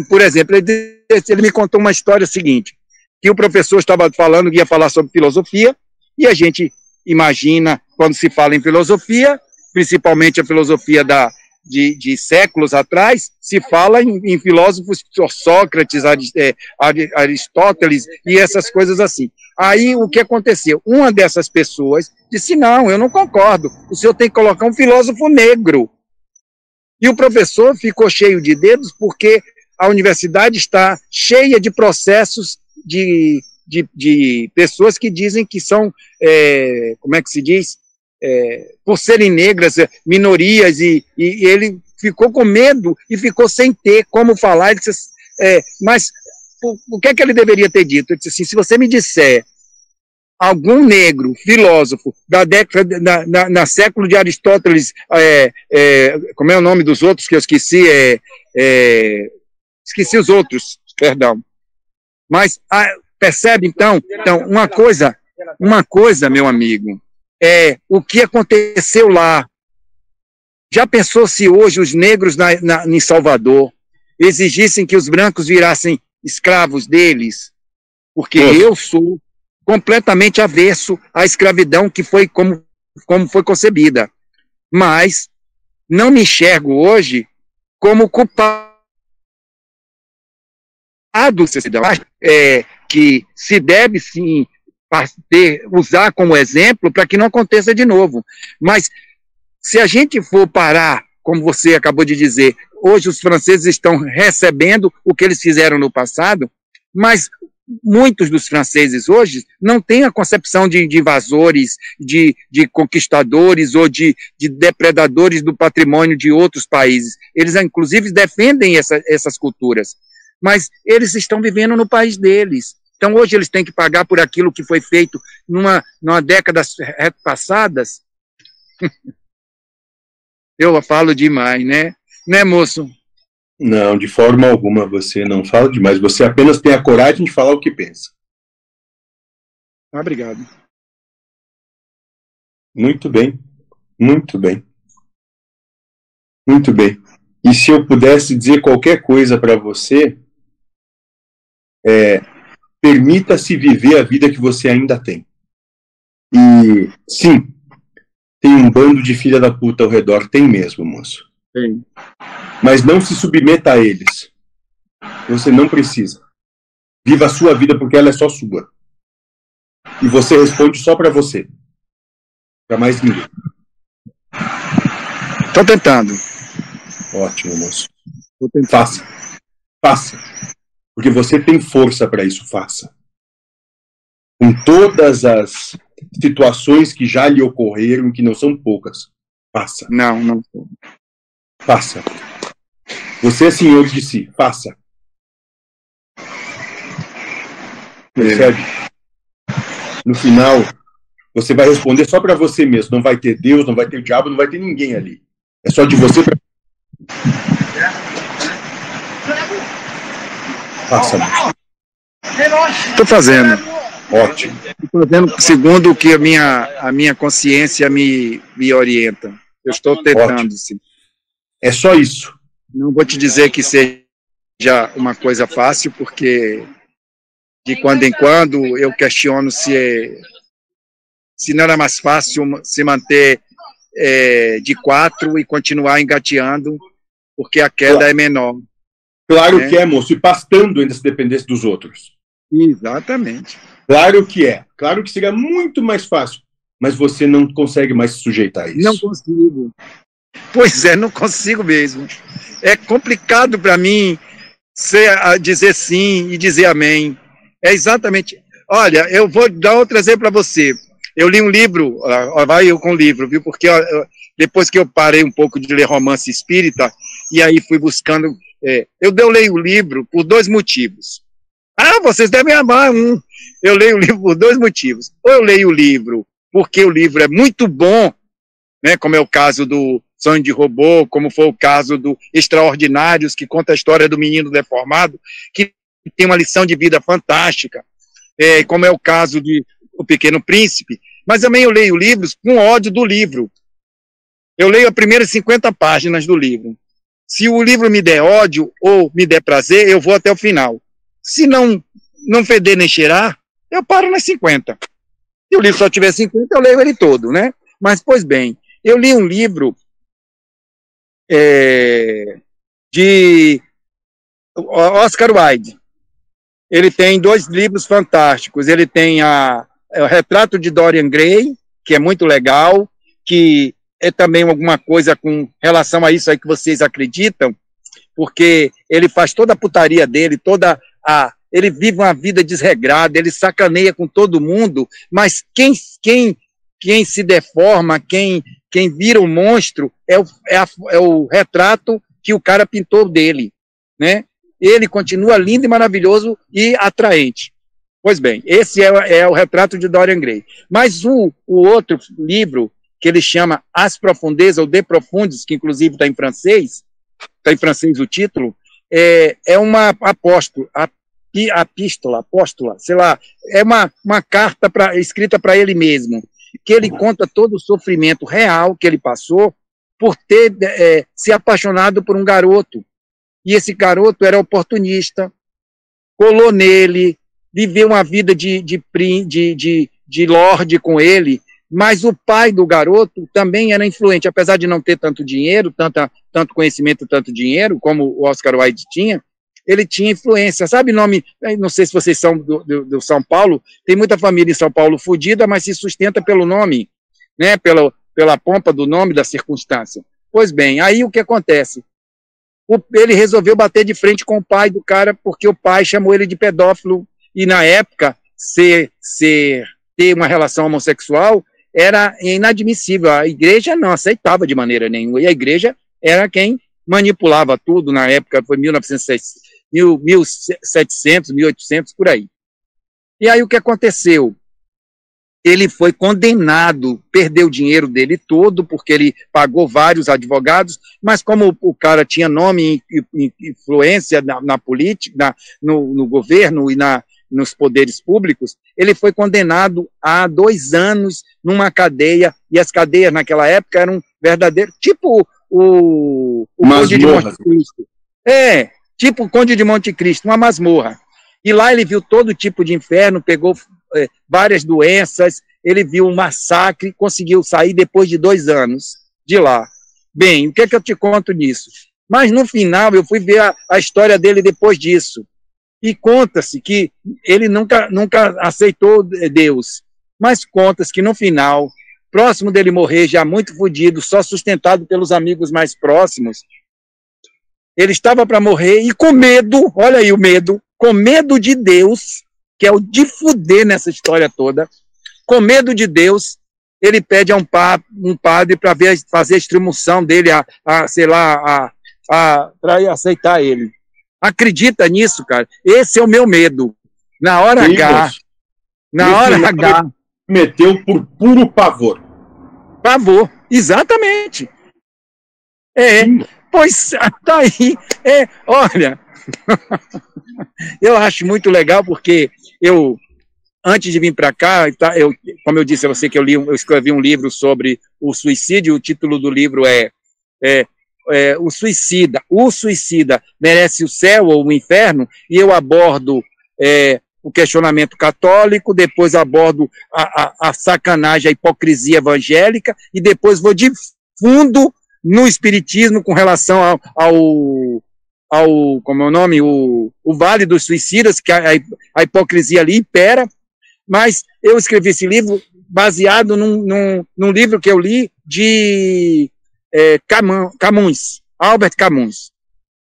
por exemplo, ele, ele me contou uma história seguinte, que o professor estava falando que ia falar sobre filosofia, e a gente imagina, quando se fala em filosofia, principalmente a filosofia da, de, de séculos atrás, se fala em, em filósofos Sócrates, é, Aristóteles e essas coisas assim. Aí o que aconteceu? Uma dessas pessoas disse: Não, eu não concordo, o senhor tem que colocar um filósofo negro. E o professor ficou cheio de dedos porque a universidade está cheia de processos de, de, de pessoas que dizem que são, é, como é que se diz? É, por serem negras, é, minorias, e, e, ele ficou com medo e ficou sem ter como falar. Ele disse, é, mas o, o, que é que ele deveria ter dito? Ele disse assim: se você me disser algum negro filósofo da década, na, na, na século de Aristóteles, é, é, como é o nome dos outros que eu esqueci? É, é esqueci os outros, perdão. Mas ah, percebe então, então uma coisa, uma coisa, meu amigo, é, o que aconteceu lá. Já pensou se hoje os negros na, na, em Salvador exigissem que os brancos virassem escravos deles? Porque Nossa. eu sou completamente avesso à escravidão que foi como, como foi concebida. Mas não me enxergo hoje como culpado é, que se deve sim ter, usar como exemplo para que não aconteça de novo. Mas se a gente for parar, como você acabou de dizer, hoje os franceses estão recebendo o que eles fizeram no passado, mas muitos dos franceses hoje não têm a concepção de, de invasores, de, de, conquistadores ou de, de, depredadores do patrimônio de outros países. Eles, inclusive, defendem essa, essas culturas. Mas eles estão vivendo no país deles Então, hoje eles têm que pagar por aquilo que foi feito numa, numa década passadas. Eu falo demais, né? Né, moço? Não, de forma alguma você não fala demais. Você apenas tem a coragem de falar o que pensa. Obrigado. Muito bem. Muito bem. Muito bem. E se eu pudesse dizer qualquer coisa para você, é, permita-se viver a vida que você ainda tem. E sim, tem um bando de filha da puta ao redor, tem mesmo, moço. Tem. Mas não se submeta a eles. Você não precisa. Viva a sua vida porque ela é só sua. E você responde só para você. Para mais ninguém. Tô tentando. Ótimo, moço. Faça. Faça. Porque você tem força para isso, faça. Com todas as situações que já lhe ocorreram, que não são poucas, faça. Não, não. Faça. Você é senhor de si, faça. Percebe? No final, você vai responder só para você mesmo. Não vai ter Deus, não vai ter o diabo, não vai ter ninguém ali. É só de você para. Faça. Estou fazendo. Ótimo. Estou fazendo segundo o que a minha, a minha consciência me, me orienta. Eu estou tentando, sim. É só isso. Não vou te dizer que seja uma coisa fácil, porque de quando em quando eu questiono se, se não era mais fácil se manter é, de quatro e continuar engateando, porque a queda é menor. Claro né? que é, moço, e pastando ainda se dependesse dos outros. Exatamente. Claro que é. Claro que seria muito mais fácil, mas você não consegue mais se sujeitar a isso. Não consigo. Pois é, não consigo mesmo. É complicado para mim ser, dizer sim e dizer amém. É exatamente. Olha, eu vou dar outro exemplo para você. Eu li um livro, ó, vai eu com o livro, viu? Porque ó, depois que eu parei um pouco de ler romance espírita, e aí fui buscando. É, eu, eu leio o livro por dois motivos. Ah, vocês devem amar um. Eu leio o livro por dois motivos. Ou eu leio o livro porque o livro é muito bom, né, como é o caso do Sonho de Robô, como foi o caso do Extraordinários, que conta a história do menino deformado, que tem uma lição de vida fantástica, é, como é o caso de O Pequeno Príncipe, mas também eu leio livros com ódio do livro. Eu leio as primeiras 50 páginas do livro. Se o livro me der ódio ou me der prazer, eu vou até o final. Se não, não feder nem cheirar, eu paro nas 50. Se o livro só tiver 50, eu leio ele todo, né? Mas, pois bem, eu li um livro é, de Oscar Wilde. Ele tem dois livros fantásticos. Ele tem a, é, o Retrato de Dorian Gray, que é muito legal, que é também alguma coisa com relação a isso aí que vocês acreditam, porque ele faz toda a putaria dele, toda a ele vive uma vida desregrada, ele sacaneia com todo mundo, mas quem quem quem se deforma, quem quem vira um monstro é o, é, a, é o retrato que o cara pintou dele, né? Ele continua lindo e maravilhoso e atraente. Pois bem, esse é, é o retrato de Dorian Gray. Mas o, o outro livro que ele chama As Profundezas, ou De Profundis, que inclusive está em francês, está em francês o título, é, é uma apóstolo, a, apístola, apóstola, sei lá, é uma, uma carta pra, escrita para ele mesmo, que ele conta todo o sofrimento real que ele passou por ter é, se apaixonado por um garoto. E esse garoto era oportunista, colou nele, viveu uma vida de, de, de, de, de lorde com ele, mas o pai do garoto também era influente, apesar de não ter tanto dinheiro, tanta, tanto conhecimento, tanto dinheiro, como o Oscar Wilde tinha, ele tinha influência. Sabe nome, não sei se vocês são do, do, do São Paulo, tem muita família em São Paulo fodida, mas se sustenta pelo nome, né, pela, pela pompa do nome, da circunstância. Pois bem, aí o que acontece? O, ele resolveu bater de frente com o pai do cara, porque o pai chamou ele de pedófilo, e na época, ser, ser ter uma relação homossexual era inadmissível. A igreja não aceitava de maneira nenhuma. E a igreja era quem manipulava tudo na época, foi 1900, 1700, 1800, por aí. E aí o que aconteceu? Ele foi condenado, perdeu o dinheiro dele todo, porque ele pagou vários advogados, mas como o cara tinha nome e influência na, na política, na, no, no governo e na, nos poderes públicos, ele foi condenado a dois anos numa cadeia, e as cadeias naquela época eram verdadeiros, tipo o, o Conde de Monte Cristo. É, tipo o Conde de Monte Cristo, uma masmorra. E lá ele viu todo tipo de inferno, pegou é, várias doenças, ele viu um massacre, conseguiu sair depois de dois anos de lá. Bem, o que é que eu te conto nisso? Mas no final eu fui ver a, a história dele depois disso. E conta-se que ele nunca, nunca aceitou Deus. Mas conta-se que no final, próximo dele morrer, já muito fodido, só sustentado pelos amigos mais próximos, ele estava para morrer e com medo, olha aí o medo, com medo de Deus, que é o de fuder nessa história toda, com medo de Deus, ele pede a um, pa, um padre para fazer a extremoção dele, a, a sei lá, a, a, para aceitar ele. Acredita nisso, cara? Esse é o meu medo. Na hora Sim, H, na hora H. Meteu por puro pavor. Pavor, exatamente. É, Sim. pois tá aí. É, olha, eu acho muito legal porque eu, antes de vir para cá, tá, eu, como eu disse a você que eu, li, eu escrevi um livro sobre o suicídio, o título do livro é, é, é O Suicida. O Suicida merece o céu ou o inferno? E eu abordo é, o questionamento católico, depois abordo a, a, a sacanagem, a hipocrisia evangélica, e depois vou de fundo no espiritismo com relação ao, ao ao, como é o nome, o, o Vale dos Suicidas, que a, a hipocrisia ali impera, mas eu escrevi esse livro baseado num, num, num livro que eu li de é, Camões, Albert Camus.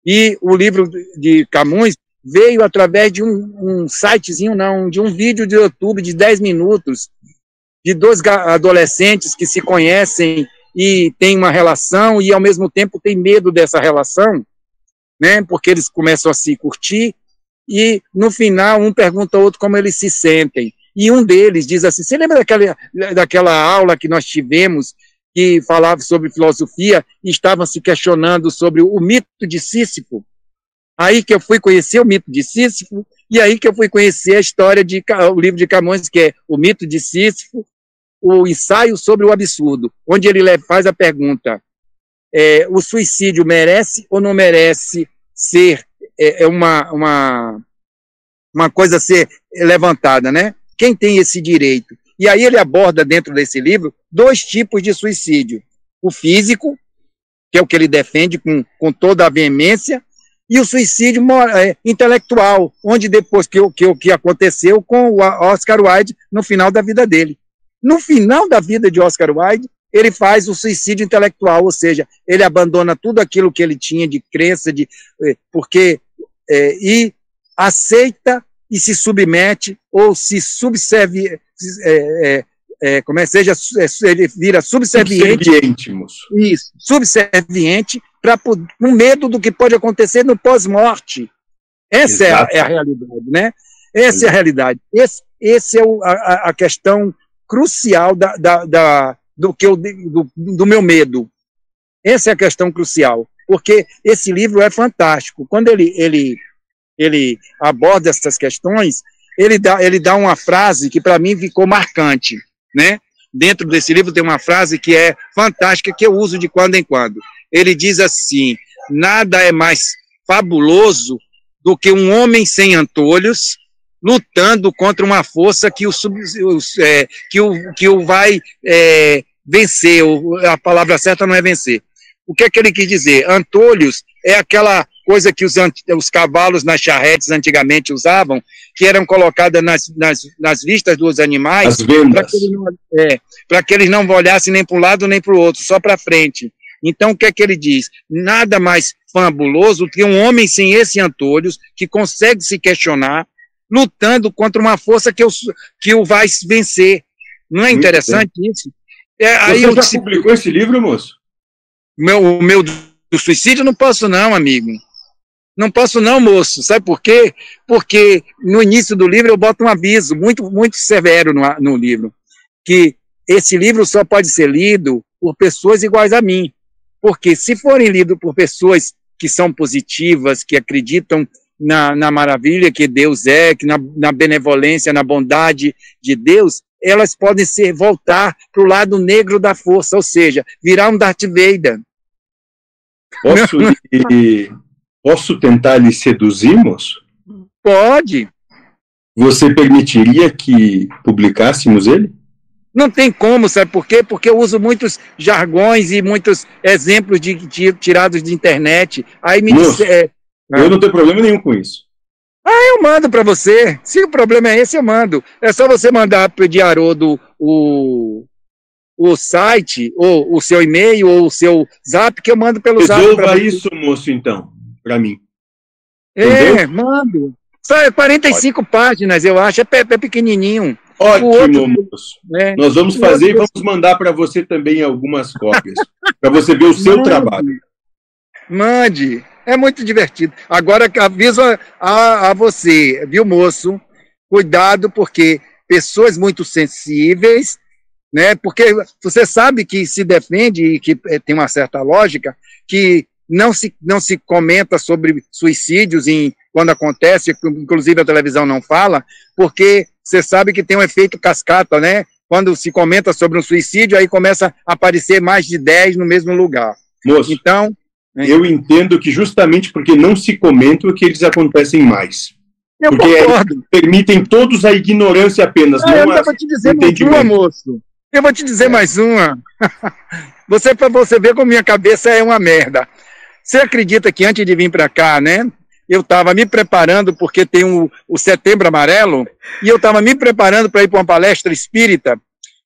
E o livro de Camões veio através de um, um sitezinho, não, de um vídeo de YouTube de 10 minutos, de dois adolescentes que se conhecem e têm uma relação e ao mesmo tempo têm medo dessa relação, né? Porque eles começam a se curtir e no final um pergunta ao outro como eles se sentem. E um deles diz assim: "Você lembra daquela daquela aula que nós tivemos que falava sobre filosofia e estavam se questionando sobre o mito de Sísifo?" Aí que eu fui conhecer o mito de Sísifo e aí que eu fui conhecer a história de o livro de Camões que é o mito de Sísifo, o ensaio sobre o absurdo, onde ele faz a pergunta: é, o suicídio merece ou não merece ser é, é, uma, uma, uma coisa a ser levantada, né? Quem tem esse direito? E aí ele aborda dentro desse livro dois tipos de suicídio: o físico, que é o que ele defende com, com toda a veemência, e o suicídio é, intelectual, onde depois que o que, que aconteceu com o Oscar Wilde no final da vida dele. No final da vida de Oscar Wilde, ele faz o suicídio intelectual, ou seja, ele abandona tudo aquilo que ele tinha de crença, de, eh, porque é, e aceita e se submete ou se subserve, é, é, como é seja, ele vira subserviente, subserviente isso, subserviente para com medo do que pode acontecer no pós-morte. Essa é a, é a, realidade, né? Essa é a realidade. Esse, esse é o, a, a questão crucial da, da, da do que eu, do, do meu medo. Essa é a questão crucial, porque esse livro é fantástico. Quando ele, ele, ele aborda essas questões, ele dá, ele dá uma frase que para mim ficou marcante, né? Dentro desse livro tem uma frase que é fantástica, que eu uso de quando em quando. Ele diz assim: nada é mais fabuloso do que um homem sem antolhos lutando contra uma força que o, é, que o, que o vai é, vencer, a palavra certa não é vencer. O que é que ele quis dizer? Antolhos é aquela coisa que os, os cavalos nas charretes antigamente usavam, que eram colocadas nas, nas, nas vistas dos animais, para que, é, que, eles não olhassem nem para um lado nem para o outro, só para frente. Então, o que é que ele diz? Nada mais fabuloso que um homem sem esse antolhos, que consegue se questionar, lutando contra uma força que, o, que o vai vencer. Não é interessante isso? É, aí Você já se... publicou esse livro, moço? Meu, o meu do suicídio não posso não, amigo. Não posso não, moço. Sabe por quê? Porque no início do livro eu boto um aviso muito, muito severo no, no livro, que esse livro só pode ser lido por pessoas iguais a mim. Porque se forem lidos por pessoas que são positivas, que acreditam na, na maravilha que Deus é, que na, na benevolência, na bondade de Deus, elas podem ser voltar para o lado negro da força, ou seja, virar um Darth Vader. Posso, lhe, posso tentar lhe seduzir, moço? Pode. Você permitiria que publicássemos ele? Não tem como, sabe por quê? Porque eu uso muitos jargões e muitos exemplos de, de tirados de internet. Aí me Moço, é, eu não tenho problema nenhum com isso. Ah, eu mando para você. Se o problema é esse, eu mando. É só você mandar para o Diarodo o, o site, ou o seu e-mail, ou o seu zap, que eu mando pelo Resolva zap. Resolva isso, moço, então, para mim. É, mando. Só é 45 Pode. páginas, eu acho. É, é pequenininho. Ótimo, outro, moço. É, Nós vamos fazer e vamos mandar para você também algumas cópias, para você ver o seu mande, trabalho. Mande. É muito divertido. Agora, aviso a, a, a você, viu, moço? Cuidado, porque pessoas muito sensíveis, né? Porque você sabe que se defende e que eh, tem uma certa lógica que não se, não se comenta sobre suicídios em, quando acontece, inclusive a televisão não fala, porque você sabe que tem um efeito cascata, né? Quando se comenta sobre um suicídio, aí começa a aparecer mais de 10 no mesmo lugar. Moço, então, eu entendo que justamente porque não se comentam que eles acontecem mais. Eu porque concordo. permitem todos a ignorância apenas, ah, não eu vou te dizer mais uma, moço. Eu vou te dizer é. mais uma. Você para você ver como minha cabeça é uma merda. Você acredita que antes de vir para cá, né? Eu estava me preparando porque tem o, o Setembro Amarelo e eu estava me preparando para ir para uma palestra espírita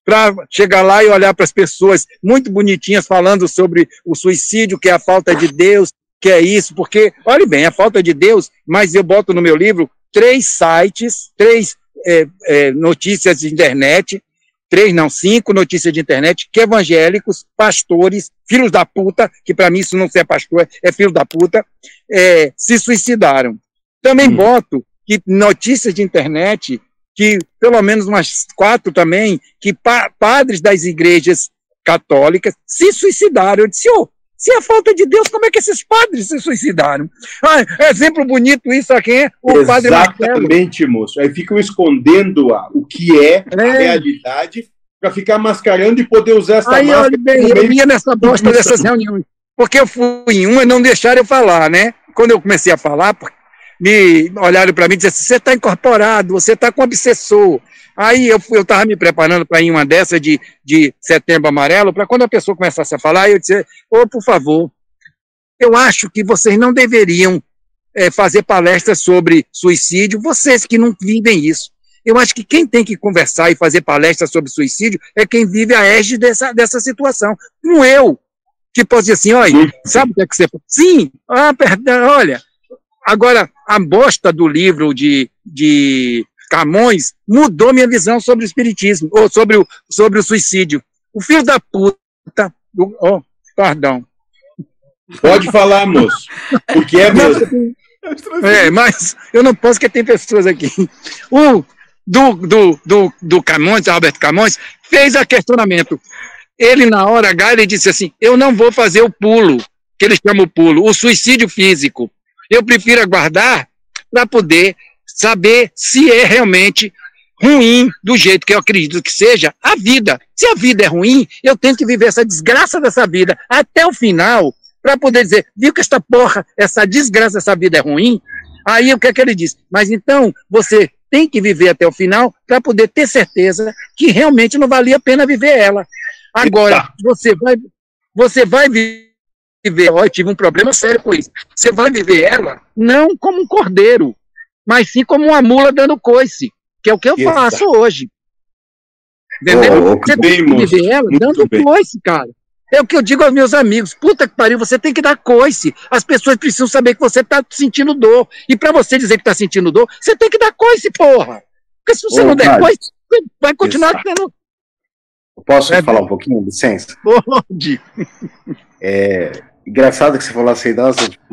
para chegar lá e olhar para as pessoas muito bonitinhas falando sobre o suicídio, que é a falta de Deus, que é isso, porque, olhe bem, a falta de Deus, mas eu boto no meu livro três sites, três é, é, notícias de internet, três, não, cinco notícias de internet, que evangélicos, pastores, filhos da puta, que para mim isso não é pastor, é filho da puta, é, se suicidaram. Também hum. boto que notícias de internet que pelo menos umas quatro também, que pa padres das igrejas católicas se suicidaram. Eu disse, oh, se é falta de Deus, como é que esses padres se suicidaram? Ah, exemplo bonito isso aqui, é o Exatamente, padre Exatamente, moço. Aí ficam escondendo a, o que é, é. a realidade para ficar mascarando e poder usar essa Aí, máscara. Olha bem, eu ia nessa bosta dessas reuniões. Porque eu fui em uma e não deixaram eu falar, né? Quando eu comecei a falar, me olharam para mim e disseram assim, você está incorporado, você está com obsessor. Aí eu estava me preparando para ir uma dessa de, de setembro amarelo, para quando a pessoa começasse a falar, eu disse, ô, oh, por favor, eu acho que vocês não deveriam é, fazer palestras sobre suicídio, vocês que não vivem isso. Eu acho que quem tem que conversar e fazer palestras sobre suicídio é quem vive a égide dessa, dessa situação. Não eu, que posso dizer assim, olha, sabe o que é que você... Sim, ah, perdão, olha, Agora, a bosta do livro de, de Camões mudou minha visão sobre o espiritismo, ou sobre o, sobre o suicídio. O filho da puta. Oh, perdão. Pode falar, moço. Porque é mesmo. É, mas eu não posso, porque tem pessoas aqui. O do, do, do, do Camões, Alberto Camões, fez a questionamento. Ele, na hora H, ele disse assim: Eu não vou fazer o pulo, que ele chama o pulo, o suicídio físico. Eu prefiro aguardar para poder saber se é realmente ruim do jeito que eu acredito que seja a vida. Se a vida é ruim, eu tenho que viver essa desgraça dessa vida até o final para poder dizer, viu que esta porra, essa desgraça dessa vida é ruim? Aí o que é que ele diz? Mas então você tem que viver até o final para poder ter certeza que realmente não valia a pena viver ela. Agora, você vai, você vai viver viver, ó, eu tive um problema sério com isso. Você vai viver ela não como um cordeiro, mas sim como uma mula dando coice, que é o que eu Exato. faço hoje. Entendeu? Oh, você bem, tem que viver ela dando bem. coice, cara. É o que eu digo aos meus amigos. Puta que pariu, você tem que dar coice. As pessoas precisam saber que você está sentindo dor. E para você dizer que está sentindo dor, você tem que dar coice, porra. Porque se você oh, não der coice, vai continuar Exato. tendo. Eu posso é falar bem. um pouquinho, licença? Pode. É, engraçado que você falou assim, nossa, tipo,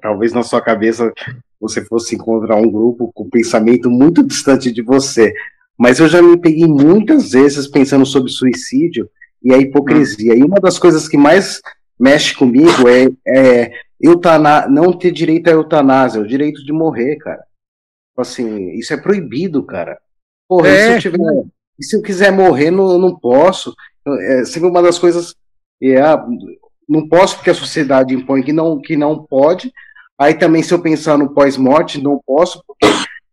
talvez na sua cabeça você fosse encontrar um grupo com pensamento muito distante de você. Mas eu já me peguei muitas vezes pensando sobre suicídio e a hipocrisia. E uma das coisas que mais mexe comigo é, é não ter direito à eutanásia, o direito de morrer, cara. Assim, isso é proibido, cara. Porra, é. se, eu tiver, se eu quiser morrer, não, não posso. É sempre uma das coisas. É, não posso porque a sociedade impõe que não, que não pode. Aí também, se eu pensar no pós-morte, não posso, porque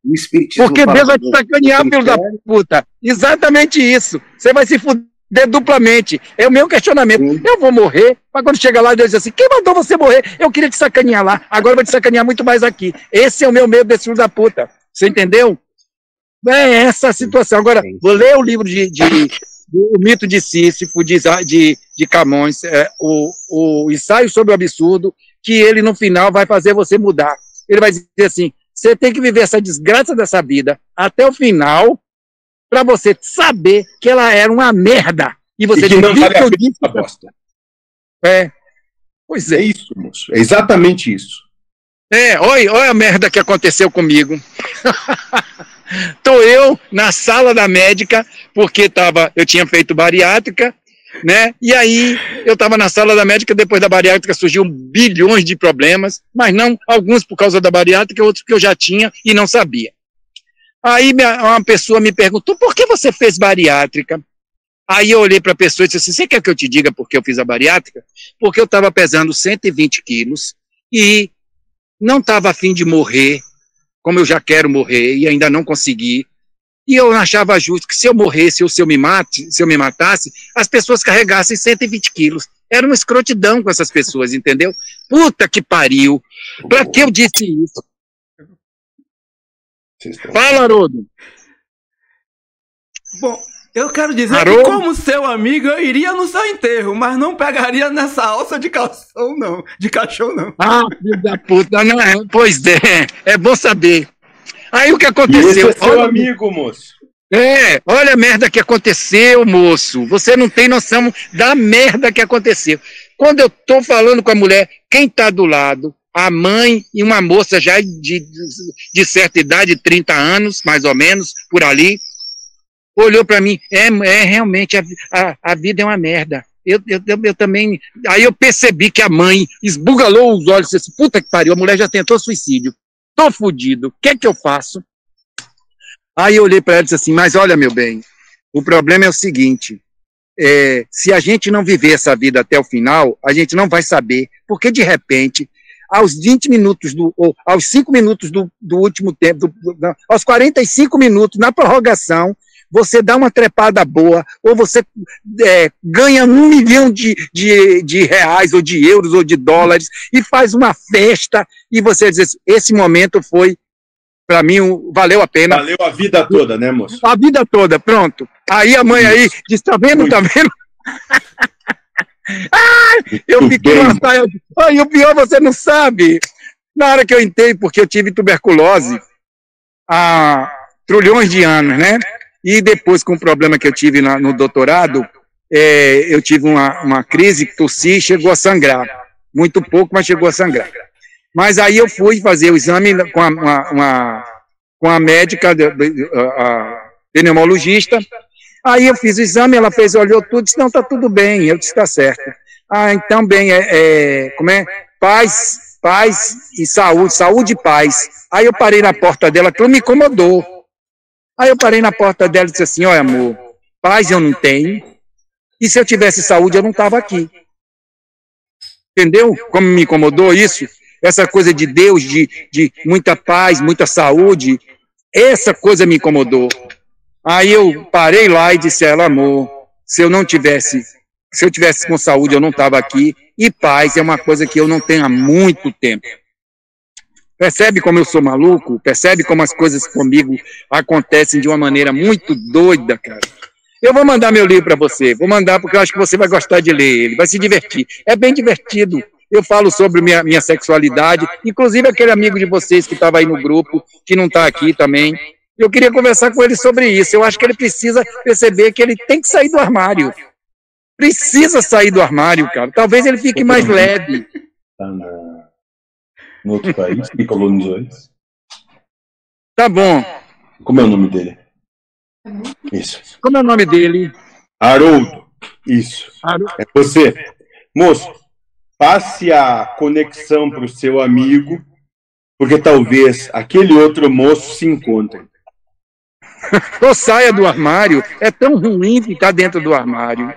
o espiritismo. Porque Deus vai te sacanear, filho da puta. Exatamente isso. Você vai se fuder duplamente. É o meu questionamento. Sim. Eu vou morrer, mas quando chega lá, Deus diz assim: quem mandou você morrer? Eu queria te sacanear lá, agora eu vou te sacanear muito mais aqui. Esse é o meu medo desse filho da puta. Você entendeu? É essa a situação. Agora, vou ler o livro de, de o mito de Sísifo, de, de, de Camões, é, o, o ensaio sobre o absurdo, que ele no final vai fazer você mudar. Ele vai dizer assim: você tem que viver essa desgraça dessa vida até o final, para você saber que ela era uma merda. E você e que não vale a disse, bosta. É. Pois é. É isso, moço. É exatamente isso. É, olha, olha a merda que aconteceu comigo. Tô eu na sala da médica, porque tava, eu tinha feito bariátrica, né? E aí eu estava na sala da médica, depois da bariátrica surgiu bilhões de problemas, mas não alguns por causa da bariátrica, outros que eu já tinha e não sabia. Aí uma pessoa me perguntou, por que você fez bariátrica? Aí eu olhei para a pessoa e disse assim, você quer que eu te diga por que eu fiz a bariátrica? Porque eu estava pesando 120 quilos e não estava afim de morrer, como eu já quero morrer e ainda não consegui. E eu achava justo que se eu morresse ou se eu me mate, se eu me matasse, as pessoas carregassem 120 quilos. Era uma escrotidão com essas pessoas, entendeu? Puta que pariu. Para que eu disse isso? Fala, Haroldo. Bom, eu quero dizer Haroldo? que, como seu amigo, eu iria no seu enterro, mas não pegaria nessa alça de calção, não. De caixão, não. Ah, filho da puta, não é? Pois é, é bom saber. Aí o que aconteceu? E esse é seu olha, amigo, moço. É, olha a merda que aconteceu, moço. Você não tem noção da merda que aconteceu. Quando eu tô falando com a mulher, quem tá do lado a mãe e uma moça já de, de certa idade, 30 anos, mais ou menos, por ali, olhou para mim, é, é realmente, a, a, a, vida é uma merda. Eu, eu, eu, eu, também, aí eu percebi que a mãe esbugalou os olhos e disse, puta que pariu, a mulher já tentou suicídio, tô fudido, o que é que eu faço? Aí eu olhei para ela e disse assim, mas olha meu bem, o problema é o seguinte, é, se a gente não viver essa vida até o final, a gente não vai saber, porque de repente aos 20 minutos, do, ou aos 5 minutos do, do último tempo, do, do, aos 45 minutos, na prorrogação, você dá uma trepada boa, ou você é, ganha um milhão de, de, de reais, ou de euros, ou de dólares, e faz uma festa, e você diz, esse momento foi, para mim, um, valeu a pena. Valeu a vida toda, né, moço? A vida toda, pronto. Aí a mãe aí diz, tá vendo, tá vendo? Ah, eu fiquei uma saia. Ah, e o pior você não sabe. Na hora que eu entrei, porque eu tive tuberculose há trilhões de anos, né? E depois, com o problema que eu tive na, no doutorado, é, eu tive uma, uma crise, tossi, chegou a sangrar. Muito pouco, mas chegou a sangrar. Mas aí eu fui fazer o exame com a, uma, uma com a médica, a, pneumologista, Aí eu fiz o exame, ela fez, olhou tudo, disse, não, tá tudo bem. Eu disse, tá certo. Ah, então, bem, é, é, como é? Paz, paz e saúde, saúde e paz. Aí eu parei na porta dela, aquilo me incomodou. Aí eu parei na porta dela e disse assim, olha amor, paz eu não tenho, e se eu tivesse saúde eu não estava aqui. Entendeu como me incomodou isso? Essa coisa de Deus, de, de muita paz, muita saúde, essa coisa me incomodou. Aí eu parei lá e disse a ela, amor, se eu não tivesse, se eu tivesse com saúde, eu não estava aqui. E paz é uma coisa que eu não tenho há muito tempo. Percebe como eu sou maluco? Percebe como as coisas comigo acontecem de uma maneira muito doida, cara? Eu vou mandar meu livro para você. Vou mandar porque eu acho que você vai gostar de ler ele. Vai se divertir. É bem divertido. Eu falo sobre minha, minha sexualidade. Inclusive aquele amigo de vocês que estava aí no grupo, que não está aqui também. Eu queria conversar com ele sobre isso. Eu acho que ele precisa perceber que ele tem que sair do armário. Precisa sair do armário, cara. Talvez ele fique mais leve. No outro país que colonizou isso. Tá bom. Como é o nome dele? Isso. Como é o nome dele? Haroldo. Isso. Haroldo. É você. Moço, passe a conexão para o seu amigo, porque talvez aquele outro moço se encontre. Ou saia do armário. É tão ruim ficar dentro do armário.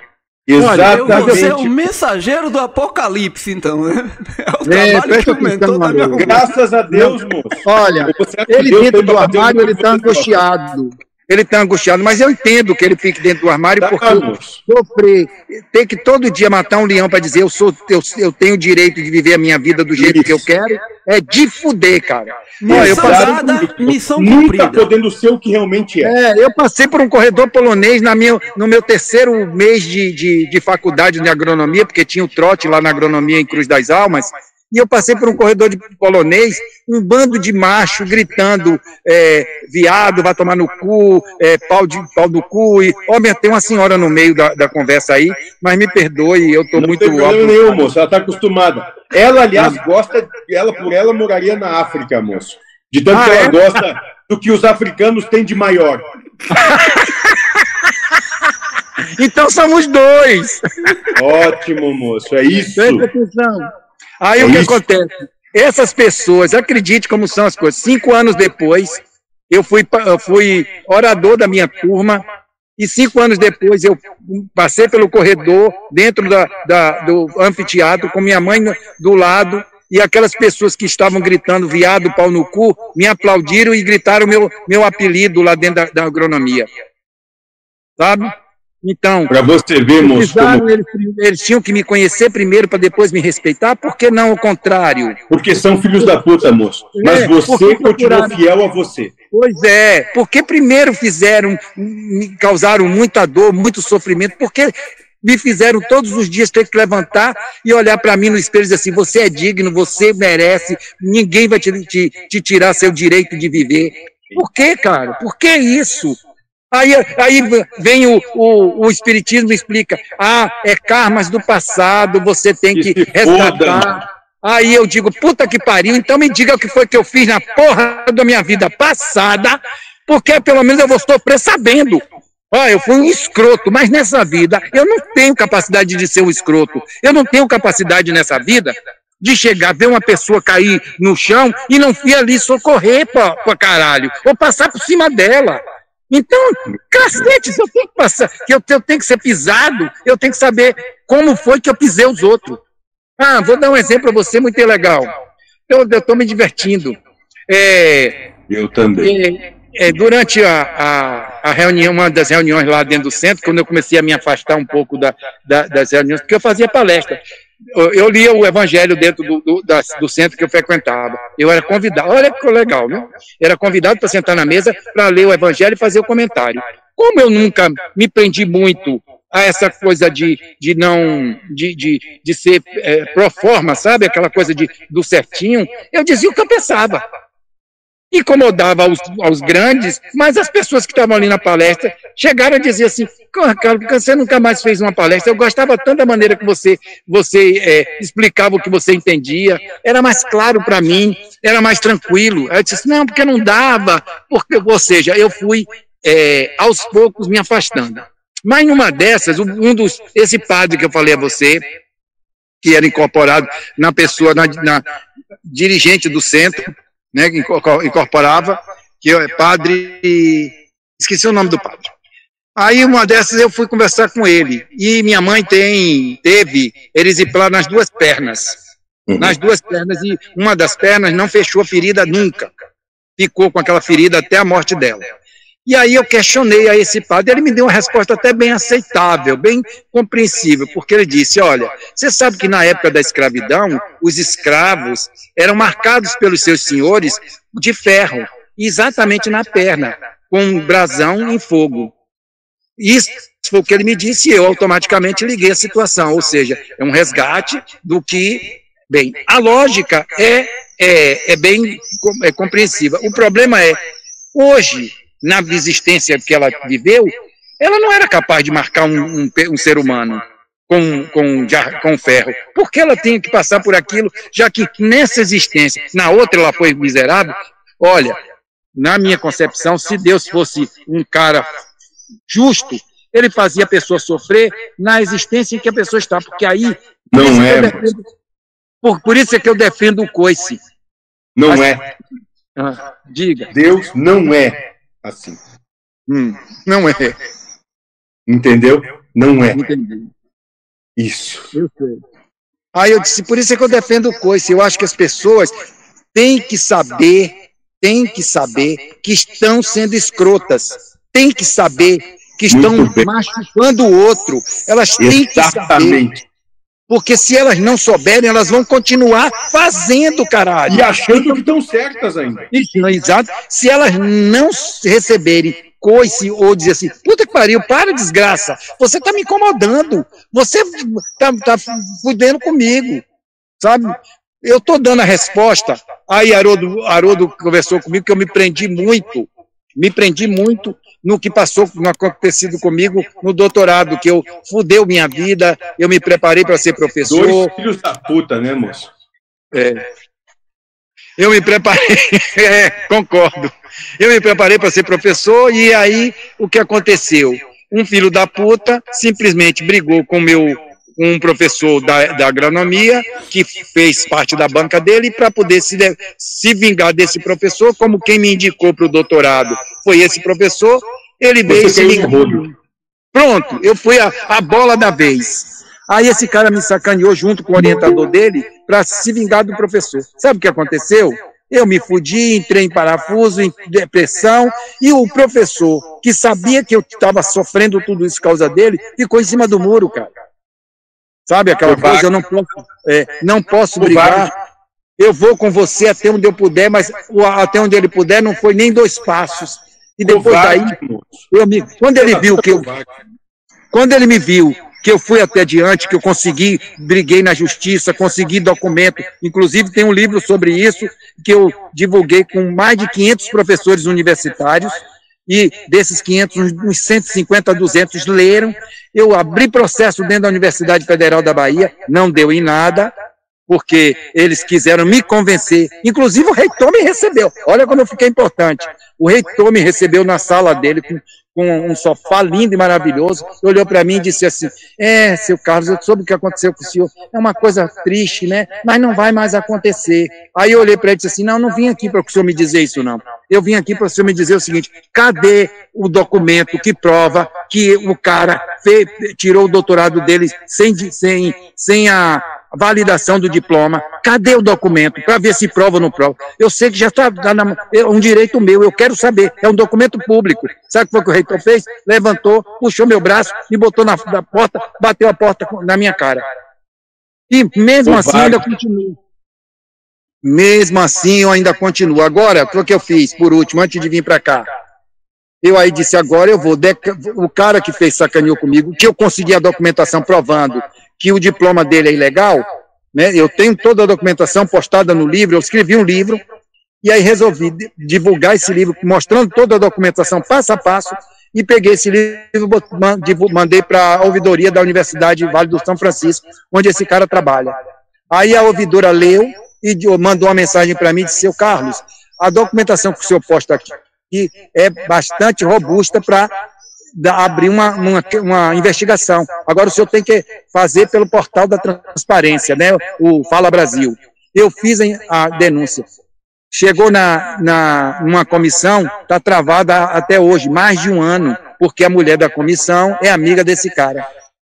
Olha, eu vou ser o mensageiro do apocalipse, então, né? É o É, trabalho que me Haroldo. arrumando. Graças a Deus, moço. Olha, Você ele dentro do armário, ele está você angustiado. Ele está angustiado, mas eu entendo que ele fique dentro do armário Tá, porque moço. sofrer, ter que todo dia matar um leão para dizer eu sou eu, eu tenho o direito de viver a minha vida do jeito que eu Isso. quero, é de fuder, cara. Ó, eu Missão passei, dada, missão Nunca cumprida. podendo ser o que realmente é. é, eu passei por um corredor polonês na minha, no meu terceiro mês de, de, de faculdade de agronomia, porque tinha o trote lá na agronomia em Cruz das Almas, e eu passei por um corredor de polonês, um bando de macho gritando, é, viado, vai tomar no cu, é, pau, de, pau do cu, e, ó, tem uma senhora no meio da, da conversa aí, mas me perdoe, eu tô Não muito... tem problema nenhum, moço. Ela está acostumada. Ela, aliás, Ah. gosta, ela por ela moraria na África, moço. De tanto Ah, que ela é? gosta do que os africanos têm de maior. Então somos dois! Ótimo, moço. É isso. Presta atenção. Aí É o que isso. acontece? Essas pessoas, acredite como são as coisas. Cinco anos depois, eu fui, eu fui orador da minha turma, e cinco anos depois eu passei pelo corredor, dentro da, da- do anfiteatro, com minha mãe do lado, e aquelas pessoas que estavam gritando viado, pau no cu, me aplaudiram e gritaram meu, meu apelido lá dentro da, da agronomia. Sabe? Então, Para você ver, moço, como- eles, eles tinham que me conhecer primeiro para depois me respeitar, por que não o contrário? porque são filhos da puta, moço. Mas É, você porque continuou fiel a você. Pois é, porque primeiro fizeram, me causaram muita dor, muito sofrimento, porque me fizeram todos os dias ter que levantar e olhar para mim no espelho e dizer assim: você é digno, você merece, ninguém vai te, te, te tirar seu direito de viver. Por que, cara? Por que isso? Aí, aí vem o, o, o Espiritismo e explica: ah, é karmas do passado, você tem que resgatar. Aí eu digo, puta que pariu, então me diga o que foi que eu fiz na porra da minha vida passada, porque pelo menos eu vou sofrer sabendo. Ó, eu fui um escroto, mas nessa vida eu não tenho capacidade de ser um escroto. Eu não tenho capacidade nessa vida de chegar, ver uma pessoa cair no chão e não ir ali socorrer pra, pra caralho, ou passar por cima dela. Então, cacete, eu tenho que passar, que eu, eu tenho que ser pisado, eu tenho que saber como foi que eu pisei os outros. Ah, vou dar um exemplo para você muito legal. Eu estou me divertindo. É, Eu também. é, é, durante a, a, a reunião, uma das reuniões lá dentro do centro, quando eu comecei a me afastar um pouco da, da- das reuniões, porque eu fazia palestra. Eu, lia o evangelho dentro do, do, da- do centro que eu frequentava. Eu era convidado, olha que legal, né? Era convidado para sentar na mesa para ler o evangelho e fazer o comentário. Como eu nunca me prendi muito a essa coisa de, de não de, de, de ser é, pro forma, sabe? Aquela coisa de, do certinho, eu dizia o que eu pensava incomodava aos, aos grandes, mas as pessoas que estavam ali na palestra chegaram a dizer assim, "Porra, Carlos, você nunca mais fez uma palestra, eu gostava tanto da maneira que você, você é, explicava o que você entendia, era mais claro para mim, era mais tranquilo. Aí eu disse, não, porque não dava, porque, ou seja, eu fui é, aos poucos me afastando. Mas numa dessas, um dos, esse padre que eu falei a você, que era incorporado na pessoa, na, na dirigente do centro, né, que inco- incorporava, que é padre. Esqueci o nome do padre. Aí uma dessas eu fui conversar com ele. E minha mãe tem, teve erisiplar nas duas pernas. Uhum. Nas duas pernas, e uma das pernas não fechou a ferida nunca. Ficou com aquela ferida até a morte dela. E aí eu questionei a esse padre, ele me deu uma resposta até bem aceitável, bem compreensível, porque ele disse, olha, você sabe que na época da escravidão, os escravos eram marcados pelos seus senhores de ferro, exatamente na perna, com um brasão em fogo. Isso foi o que ele me disse e eu automaticamente liguei a situação, ou seja, é um resgate do que, bem, a lógica é, é, é bem é compreensível. O problema é, hoje, na existência que ela viveu, ela não era capaz de marcar um, um um ser humano. com, com, com ferro. Por que ela tinha que passar por aquilo, já que nessa existência, na outra ela foi miserável? Olha, na minha concepção, se Deus fosse um cara justo, ele fazia a pessoa sofrer na existência em que a pessoa está, porque aí. Não é. Defendo, por, por isso é que eu defendo o coice. Não Mas, é. Ah, diga. Deus não é assim. Hum, não é. Entendeu? Não é. Entendi. Isso. Eu sei. Aí eu disse, por isso é que eu defendo o coice. Eu acho que as pessoas têm que saber, têm que saber que estão sendo escrotas. Têm que saber que estão machucando o outro. Elas têm Exatamente. que saber. Porque se elas não souberem, elas vão continuar fazendo, caralho. E achando que estão certas ainda. Exato. Se elas não receberem coice ou dizer assim, puta que pariu, para desgraça, você tá me incomodando, você tá, tá fudendo comigo, sabe? Eu tô dando a resposta, aí Haroldo, Haroldo conversou comigo que eu me prendi muito, me prendi muito no que passou, no acontecido comigo no doutorado, que eu fudeu minha vida, eu me preparei para ser professor. Dois filhos da puta, né, moço? É. Eu me preparei, é, concordo. Eu me preparei para ser professor e aí o que aconteceu? Um filho da puta simplesmente brigou com meu um professor da, da agronomia que fez parte da banca dele para poder se, se vingar desse professor, como quem me indicou para o doutorado foi esse professor, ele veio se vingar. Pronto, eu fui a, a bola da vez. Aí esse cara me sacaneou junto com o orientador dele para se vingar do professor. Sabe o que aconteceu? Eu me fudi, entrei em parafuso, em depressão, e o professor, que sabia que eu estava sofrendo tudo isso por causa dele, ficou em cima do muro, cara. Sabe aquela o coisa? Eu não posso, é, não posso brigar. Eu vou com você até onde eu puder, mas até onde ele puder não foi nem dois passos. E depois daí, eu me, quando ele viu que eu, quando ele me viu que eu fui até adiante, que eu consegui, briguei na justiça, consegui documento, inclusive tem um livro sobre isso que eu divulguei com mais de 500 professores universitários, e desses 500, uns 150 a 200 leram. Eu abri processo dentro da Universidade Federal da Bahia, não deu em nada, porque eles quiseram me convencer. Inclusive o reitor me recebeu. Olha como eu fiquei importante. O reitor me recebeu na sala dele com com um sofá lindo e maravilhoso, olhou para mim e disse assim: É, seu Carlos, eu soube o que aconteceu com o senhor. É uma coisa triste, né? Mas não vai mais acontecer. Aí eu olhei para ele e disse assim: Não, não vim aqui para o senhor me dizer isso, não. Eu vim aqui para o senhor me dizer o seguinte: cadê o documento que prova que o cara fez, tirou o doutorado dele sem, sem, sem a validação do diploma. Cadê o documento? Para ver se prova ou não prova. Eu sei que já está tá na, é um direito meu, eu quero saber. É um documento público. Sabe o que foi que o reitor fez? Levantou, puxou meu braço, me botou na, na porta, bateu a porta na minha cara. E mesmo assim ainda continuo. Mesmo assim eu ainda continuo. Agora, o que eu fiz, por último, antes de vir para cá? Eu aí disse, agora eu vou. O cara que fez sacaneou comigo, que eu consegui a documentação provando que o diploma dele é ilegal, né? Eu tenho toda a documentação postada no livro, eu escrevi um livro, e aí resolvi divulgar esse livro, mostrando toda a documentação passo a passo, e peguei esse livro, mandei para a ouvidoria da Universidade Vale do São Francisco, onde esse cara trabalha. Aí a ouvidora leu e mandou uma mensagem para mim e disse, seu Carlos, a documentação que o senhor posta aqui é bastante robusta para abrir uma, uma, uma, investigação. Agora o senhor tem que fazer pelo portal da transparência, né? O Fala Brasil. Eu fiz a denúncia. Chegou na, na uma comissão, está travada até hoje, mais de um ano, porque a mulher da comissão é amiga desse cara.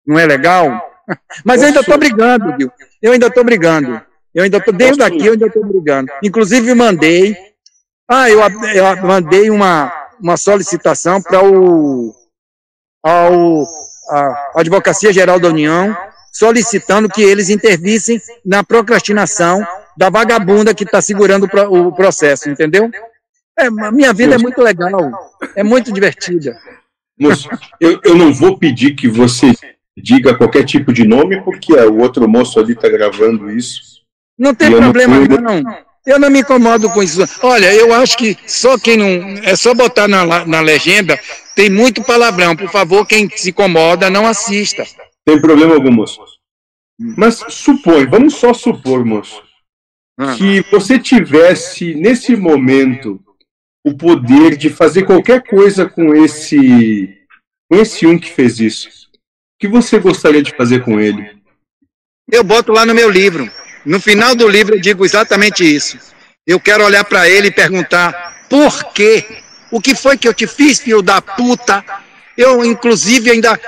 Não é legal? Mas eu ainda estou brigando, viu? Eu ainda estou brigando. Eu ainda estou, desde daqui eu ainda estou brigando. Inclusive mandei, ah, eu, eu mandei uma, uma solicitação para o ao, à Advocacia Geral da União, solicitando que eles intervissem na procrastinação da vagabunda que está segurando o processo, entendeu? É, minha vida é muito legal, é muito divertida. Moço, eu, eu não vou pedir que você diga qualquer tipo de nome, porque o outro moço ali está gravando isso. Não tem problema não, não. Eu não me incomodo com isso. Olha, eu acho que só quem não. É só botar na, na legenda, tem muito palavrão. Por favor, quem se incomoda, não assista. Tem problema algum, moço. Mas supõe, vamos só supor, moço, Ah. que você tivesse, nesse momento, o poder de fazer qualquer coisa com esse, com esse um que fez isso. O que você gostaria de fazer com ele? Eu boto lá no meu livro. No final do livro eu digo exatamente isso. Eu quero olhar para ele e perguntar por quê? O que foi que eu te fiz, filho da puta? Eu, inclusive, ainda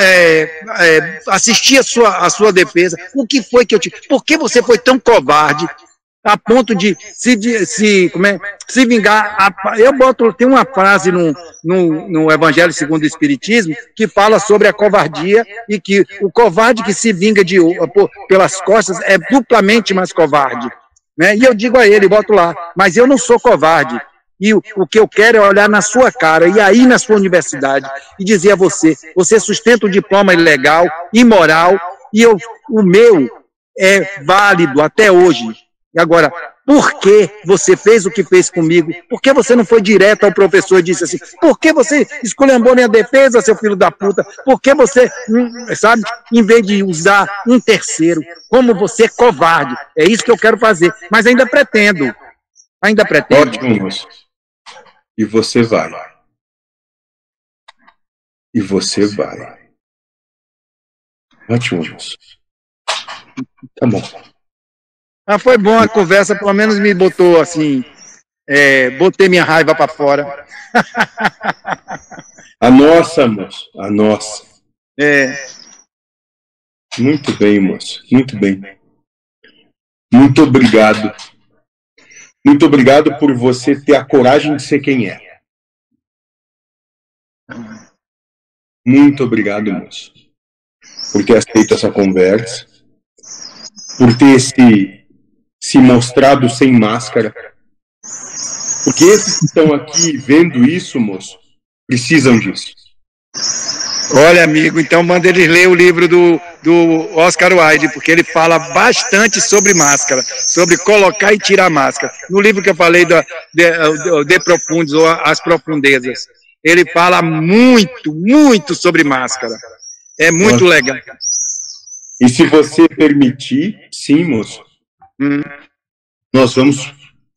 é, é, assisti a sua, a sua defesa. O que foi que eu te. Por que você foi tão covarde a ponto de se, de- se, como é, se vingar? A- eu boto. Tem uma frase no, no, no Evangelho segundo o Espiritismo que fala sobre a covardia e que o covarde que se vinga de, por- pelas costas é duplamente mais covarde. Né? E eu digo a ele, boto lá, mas eu não sou covarde. E o, o que eu quero é olhar na sua cara e aí na sua universidade e dizer a você: você sustenta o diploma ilegal, imoral, e eu, o meu é válido até hoje. E agora, por que você fez o que fez comigo? Por que você não foi direto ao professor e disse assim: por que você esculhambou minha defesa, seu filho da puta? Por que você, hum, sabe, em vez de usar um terceiro, como você é covarde? É isso que eu quero fazer, mas ainda pretendo. Ainda pretendo. Ótimo. E você vai. E você vai. Ótimo, moço. Tá bom. Ah, foi bom a conversa, pelo menos me botou assim, é, botei minha raiva para fora. A nossa, moço. A nossa. É, Muito bem, moço. Muito bem. Muito obrigado. Muito obrigado por você ter a coragem de ser quem é. Muito obrigado, moço. Por ter aceito essa conversa. Por ter se, se mostrado sem máscara. Porque esses que estão aqui vendo isso, moço, precisam disso. olha, amigo, então manda eles ler o livro do, do Oscar Wilde, porque ele fala bastante sobre máscara, sobre colocar e tirar máscara. No livro que eu falei do De, de Profundos, ou As Profundezas, ele fala muito, muito sobre máscara. É muito Nossa. legal. E se você permitir, sim, moço. Nós vamos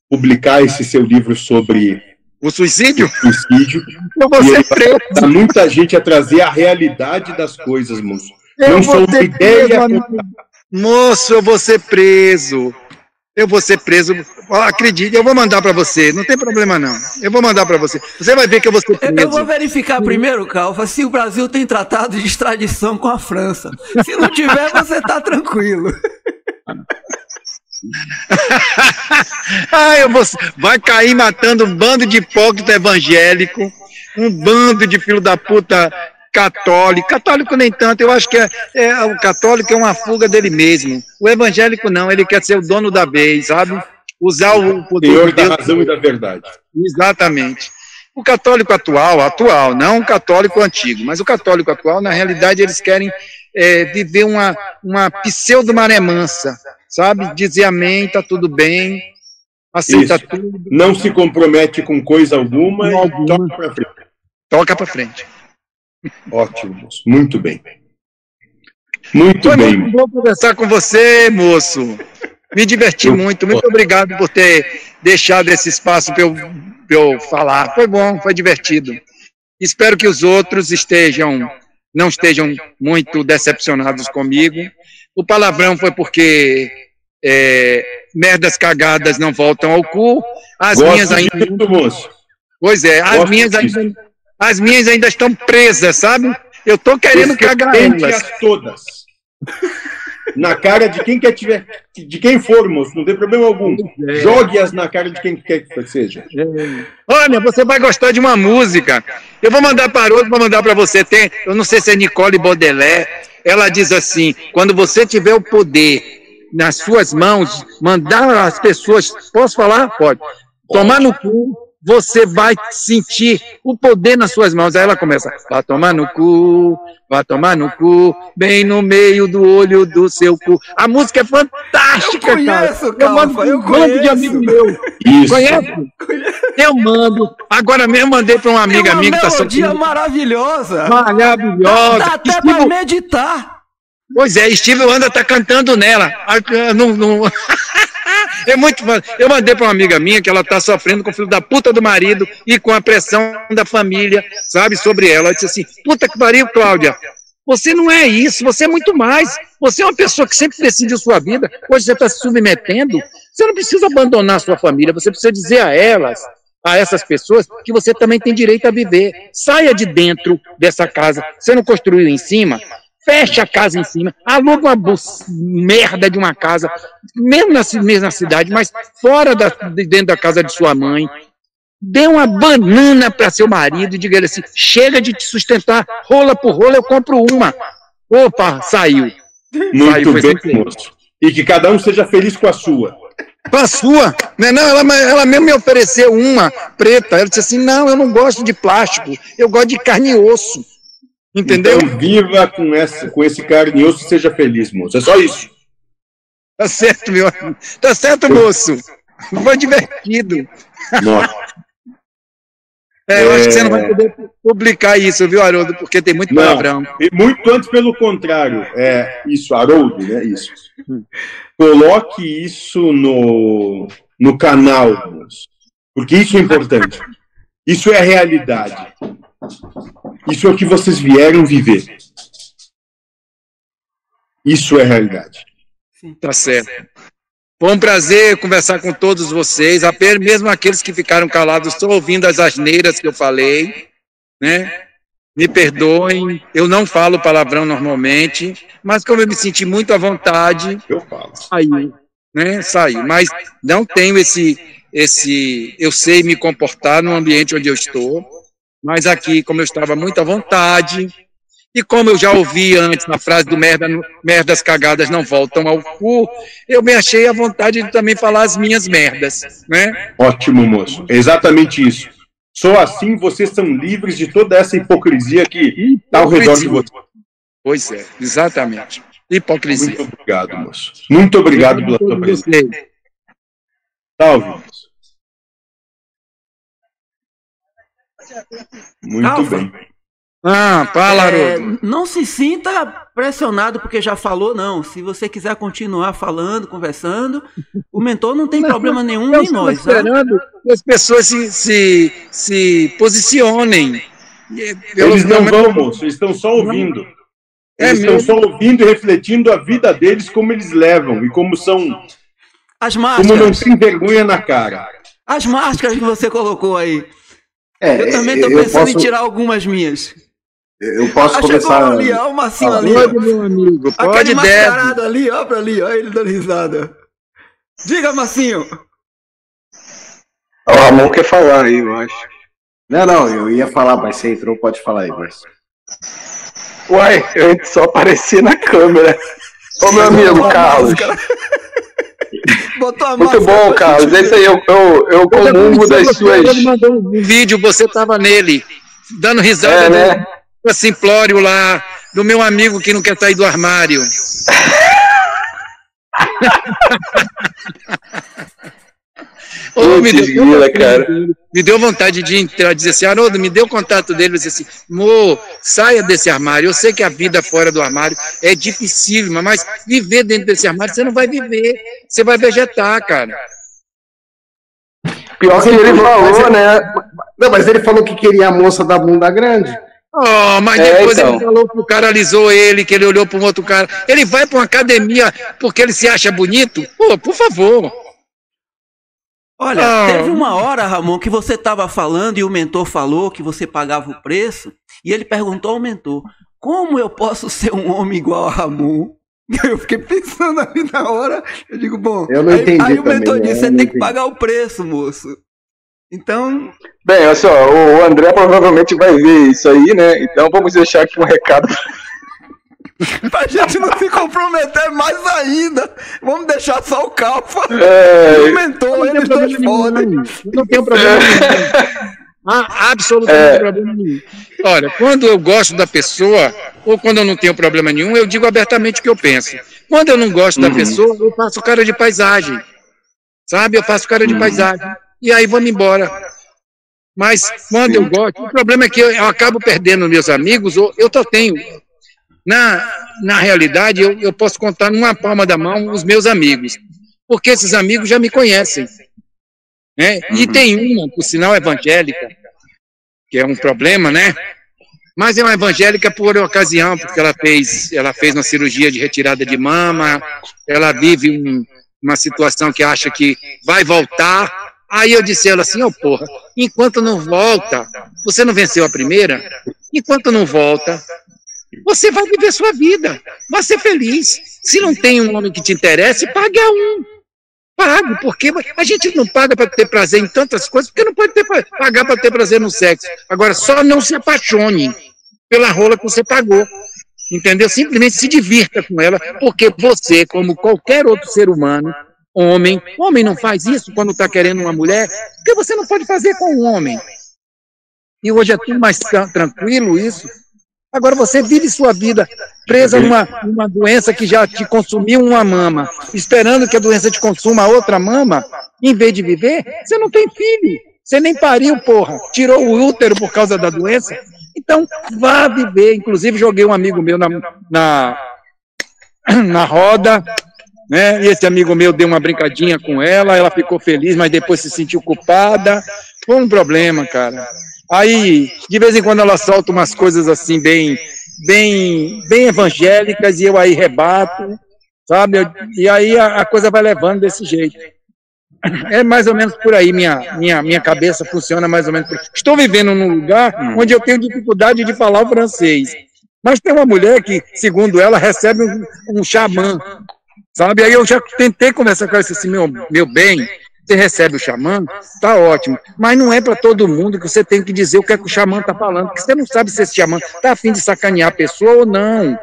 publicar esse seu livro sobre O suicídio? suicídio Eu vou e ser preso. muita gente a trazer a realidade das coisas, moço. Eu Não só uma ideia. preso. Moço, eu vou ser preso. Eu vou ser preso. Acredite, eu vou mandar para você. Não tem problema não. Eu vou mandar para você. Você vai ver que eu vou ser Eu, eu preso. vou verificar primeiro, Calfa, se o Brasil tem tratado de extradição com a França. Se não tiver, você tá tranquilo. ah, eu vou. Vai cair matando um bando de hipócrita evangélico, um bando de filho da puta católico. Católico nem tanto. Eu acho que é, é- o católico é uma fuga dele mesmo. O evangélico não. Ele quer ser o dono da vez, sabe? Usar o poder Senhor de da Deus. razão e da verdade. Exatamente. O católico atual, atual, não o católico antigo, mas o católico atual, na realidade, eles querem é, viver uma, uma pseudo-maré mansa, sabe? Dizer amém, tá tudo bem, aceita Isso. tudo, Não se compromete com coisa alguma Com e alguma. toca pra frente. toca pra frente. Ótimo, moço. Muito bem. Muito Foi bem. muito bom conversar com você, moço. Me diverti muito. Muito obrigado por ter deixado esse espaço para eu, pra eu falar. Foi bom, foi divertido. Espero que os outros estejam, não estejam muito decepcionados comigo. O palavrão foi porque é, merdas cagadas não voltam ao cu. As minhas Gosto ainda. disso, moço. Pois é, as minhas disso. ainda, as minhas ainda estão presas, sabe? Eu tô querendo cagar elas. as todas. Na cara de quem quer tiver, de quem for, moço, não tem problema algum. É. Jogue-as na cara de quem quer que seja. Olha, você vai gostar de uma música. Eu vou mandar para outro, vou mandar para você. Tem, eu não sei se é Nicole Baudelaire. Ela diz assim: quando você tiver o poder nas suas mãos, mandar as pessoas. Posso falar? Pode. Tomar no cu, você vai sentir o poder nas suas mãos. Aí ela começa: vai tomar no cu, vai tomar no cu, bem no meio do olho do seu cu. A música é fantástica, Eu conheço, cara. Eu mando eu um monte de conheço. amigo meu. Isso. Conhece? Eu mando. Agora mesmo mandei para uma amiga uma minha que tá melodia sofrendo. maravilhosa. Maravilhosa. Dá até Estilo- pra meditar. Pois é, Steve Wonder tá cantando nela. Não, não... É muito Eu mandei para uma amiga minha que ela tá sofrendo com o filho da puta do marido e com a pressão da família, sabe, sobre ela. Ela disse assim: puta que pariu, Cláudia. Você não é isso, você é muito mais. Você é uma pessoa que sempre decidiu sua vida. Hoje você está se submetendo. Você não precisa abandonar sua família, você precisa dizer a elas a essas pessoas que você também tem direito a viver. Saia de dentro dessa casa. Você não construiu em cima? Fecha a casa em cima, aluga uma merda de uma casa, mesmo na mesma cidade, mas fora da, dentro da casa de sua mãe. Dê uma banana para seu marido e diga ele assim: chega de te sustentar, rola por rola, eu compro uma. Opa, saiu. Muito saiu, bem, moço. E que cada um seja feliz com a sua. Com a sua. Né? Não, ela, ela mesmo me ofereceu uma preta. Ela disse assim: não, eu não gosto de plástico, eu gosto de carne e osso. Entendeu? Então, viva com, essa, com esse carne e osso e seja feliz, moço. É só isso. Tá certo, meu amigo. Tá certo, moço. Foi divertido. Nossa. É, eu é... acho que você não vai é. poder publicar isso, viu, Haroldo? Porque tem muito palavrão. Não, e muito antes pelo contrário. É isso, Haroldo, né? Isso. Coloque isso no, no canal, porque isso é importante. Isso é a realidade. Isso é o que vocês vieram viver. Isso é a realidade. Tá certo. Foi um prazer conversar com todos vocês, apenas mesmo aqueles que ficaram calados, estou ouvindo as asneiras que eu falei, né? Me perdoem, eu não falo palavrão normalmente, mas como eu me senti muito à vontade, eu falo. Saiu, né? Saiu, mas não tenho esse esse eu sei me comportar no ambiente onde eu estou, mas aqui como eu estava muito à vontade, e como eu já ouvi antes na frase do merda, merdas cagadas não voltam ao cu, eu me achei à vontade de também falar as minhas merdas, né? Ótimo, moço. Exatamente isso. Só assim vocês são livres de toda essa hipocrisia que está ao redor de vocês. Pois é, exatamente. Hipocrisia. Muito obrigado, moço. Muito obrigado pela sua presença. Salve, Muito Alfa. bem. Ah, fala, é, Não se sinta pressionado porque já falou, não. Se você quiser continuar falando, conversando, o mentor não tem problema nenhum, nem nós. Tá? esperando que as pessoas se, se, se posicionem. Eles não vão, moço, eles estão só ouvindo. É eles estão só ouvindo e refletindo a vida deles, como eles levam e como são. As máscaras. Como não se envergonha na cara. As máscaras que você colocou aí. É, eu também estou pensando posso... em tirar algumas minhas. Eu posso ah, começar. Ali, ó, o Massinho ali. Pode, meu amigo. Pode, deve. ali, ó, pra ali, ó, ele dando risada. Diga, Massinho. O Ramon quer falar aí, eu acho. Não, não, eu ia falar, mas você entrou, pode falar aí, mas. Uai, eu só apareci na câmera. Ô, meu amigo, Carlos. Muito bom, Carlos. Esse aí eu, eu, eu comungo das suas. Ele mandou um vídeo, você tava nele, dando risada. É, né? simplório lá, do meu amigo que não quer sair do armário. oh, me, deu, cara. me deu vontade de entrar, dizer assim, Haroldo, me deu o contato dele, dizer assim, Mo, saia desse armário. Eu sei que a vida fora do armário é dificílima, mas viver dentro desse armário você não vai viver, você vai vegetar, cara. Pior que ele falou, né? Não, mas ele falou que queria a moça da bunda grande. Oh, mas é, depois então. ele falou que o cara alisou ele, que ele olhou para um outro cara. Ele vai para uma academia porque ele se acha bonito? Pô, por favor. Olha, ah. teve uma hora, Ramon, que você estava falando e o mentor falou que você pagava o preço, e ele perguntou ao mentor: Como eu posso ser um homem igual a Ramon? Eu fiquei pensando ali na hora, eu digo, bom. Eu não aí, entendi. Aí o mentor disse: Você tem que pagar o preço, moço. Então. Bem, olha só, o André provavelmente vai ver isso aí, né? Então vamos deixar aqui um recado. pra gente não se comprometer mais ainda. Vamos deixar só o Calfa. É... O mentor, eles dois podem. Não tem problema nenhum. Ah, absolutamente é... problema nenhum. Olha, quando eu gosto da pessoa, ou quando eu não tenho problema nenhum, eu digo abertamente o que eu penso. Quando eu não gosto uhum. da pessoa, eu faço cara de paisagem. Sabe? Eu faço cara de uhum. paisagem e aí vamos embora. Mas quando eu gosto, o problema é que eu, eu acabo perdendo meus amigos, ou eu só tenho. Na, na realidade, eu, eu posso contar numa palma da mão os meus amigos, porque esses amigos já me conhecem. Né? E uhum. tem uma, por sinal, evangélica, que é um problema, né? Mas é uma evangélica por ocasião, porque ela fez, ela fez uma cirurgia de retirada de mama, ela vive um, uma situação que acha que vai voltar. Aí eu disse a ela assim, ô oh, porra, enquanto não volta, você não venceu a primeira? Enquanto não volta, você vai viver sua vida, vai ser feliz. Se não tem um homem que te interesse, pague a um. Pago, porque a gente não paga para ter prazer em tantas coisas, porque não pode ter, pagar para ter prazer no sexo. Agora, só não se apaixone pela rola que você pagou. Entendeu? Simplesmente se divirta com ela, porque você, como qualquer outro ser humano, homem, homem não faz isso quando está querendo uma mulher, porque você não pode fazer com um homem. E hoje é tudo mais tranquilo isso. Agora você vive sua vida presa numa, numa doença que já te consumiu uma mama, esperando que a doença te consuma outra mama, em vez de viver, você não tem filho. Você nem pariu, porra. Tirou o útero por causa da doença. Então, vá viver. Inclusive, joguei um amigo meu na, na, na roda, né? E esse amigo meu deu uma brincadinha com ela, ela ficou feliz, mas depois se sentiu culpada. Foi um problema, cara. Aí, de vez em quando ela solta umas coisas assim bem, bem, bem evangélicas e eu aí rebato, sabe? E aí a, a coisa vai levando desse jeito. É mais ou menos por aí, minha, minha, minha cabeça funciona mais ou menos por. Estou vivendo num lugar onde eu tenho dificuldade de falar o francês. Mas tem uma mulher que, segundo ela, recebe um, um xamã, sabe? Aí eu já tentei conversar com ela, assim, meu, meu bem, você recebe o xamã, tá ótimo. Mas não é para todo mundo que você tem que dizer o que é que o xamã tá falando, porque você não sabe se esse xamã tá afim de sacanear a pessoa ou não.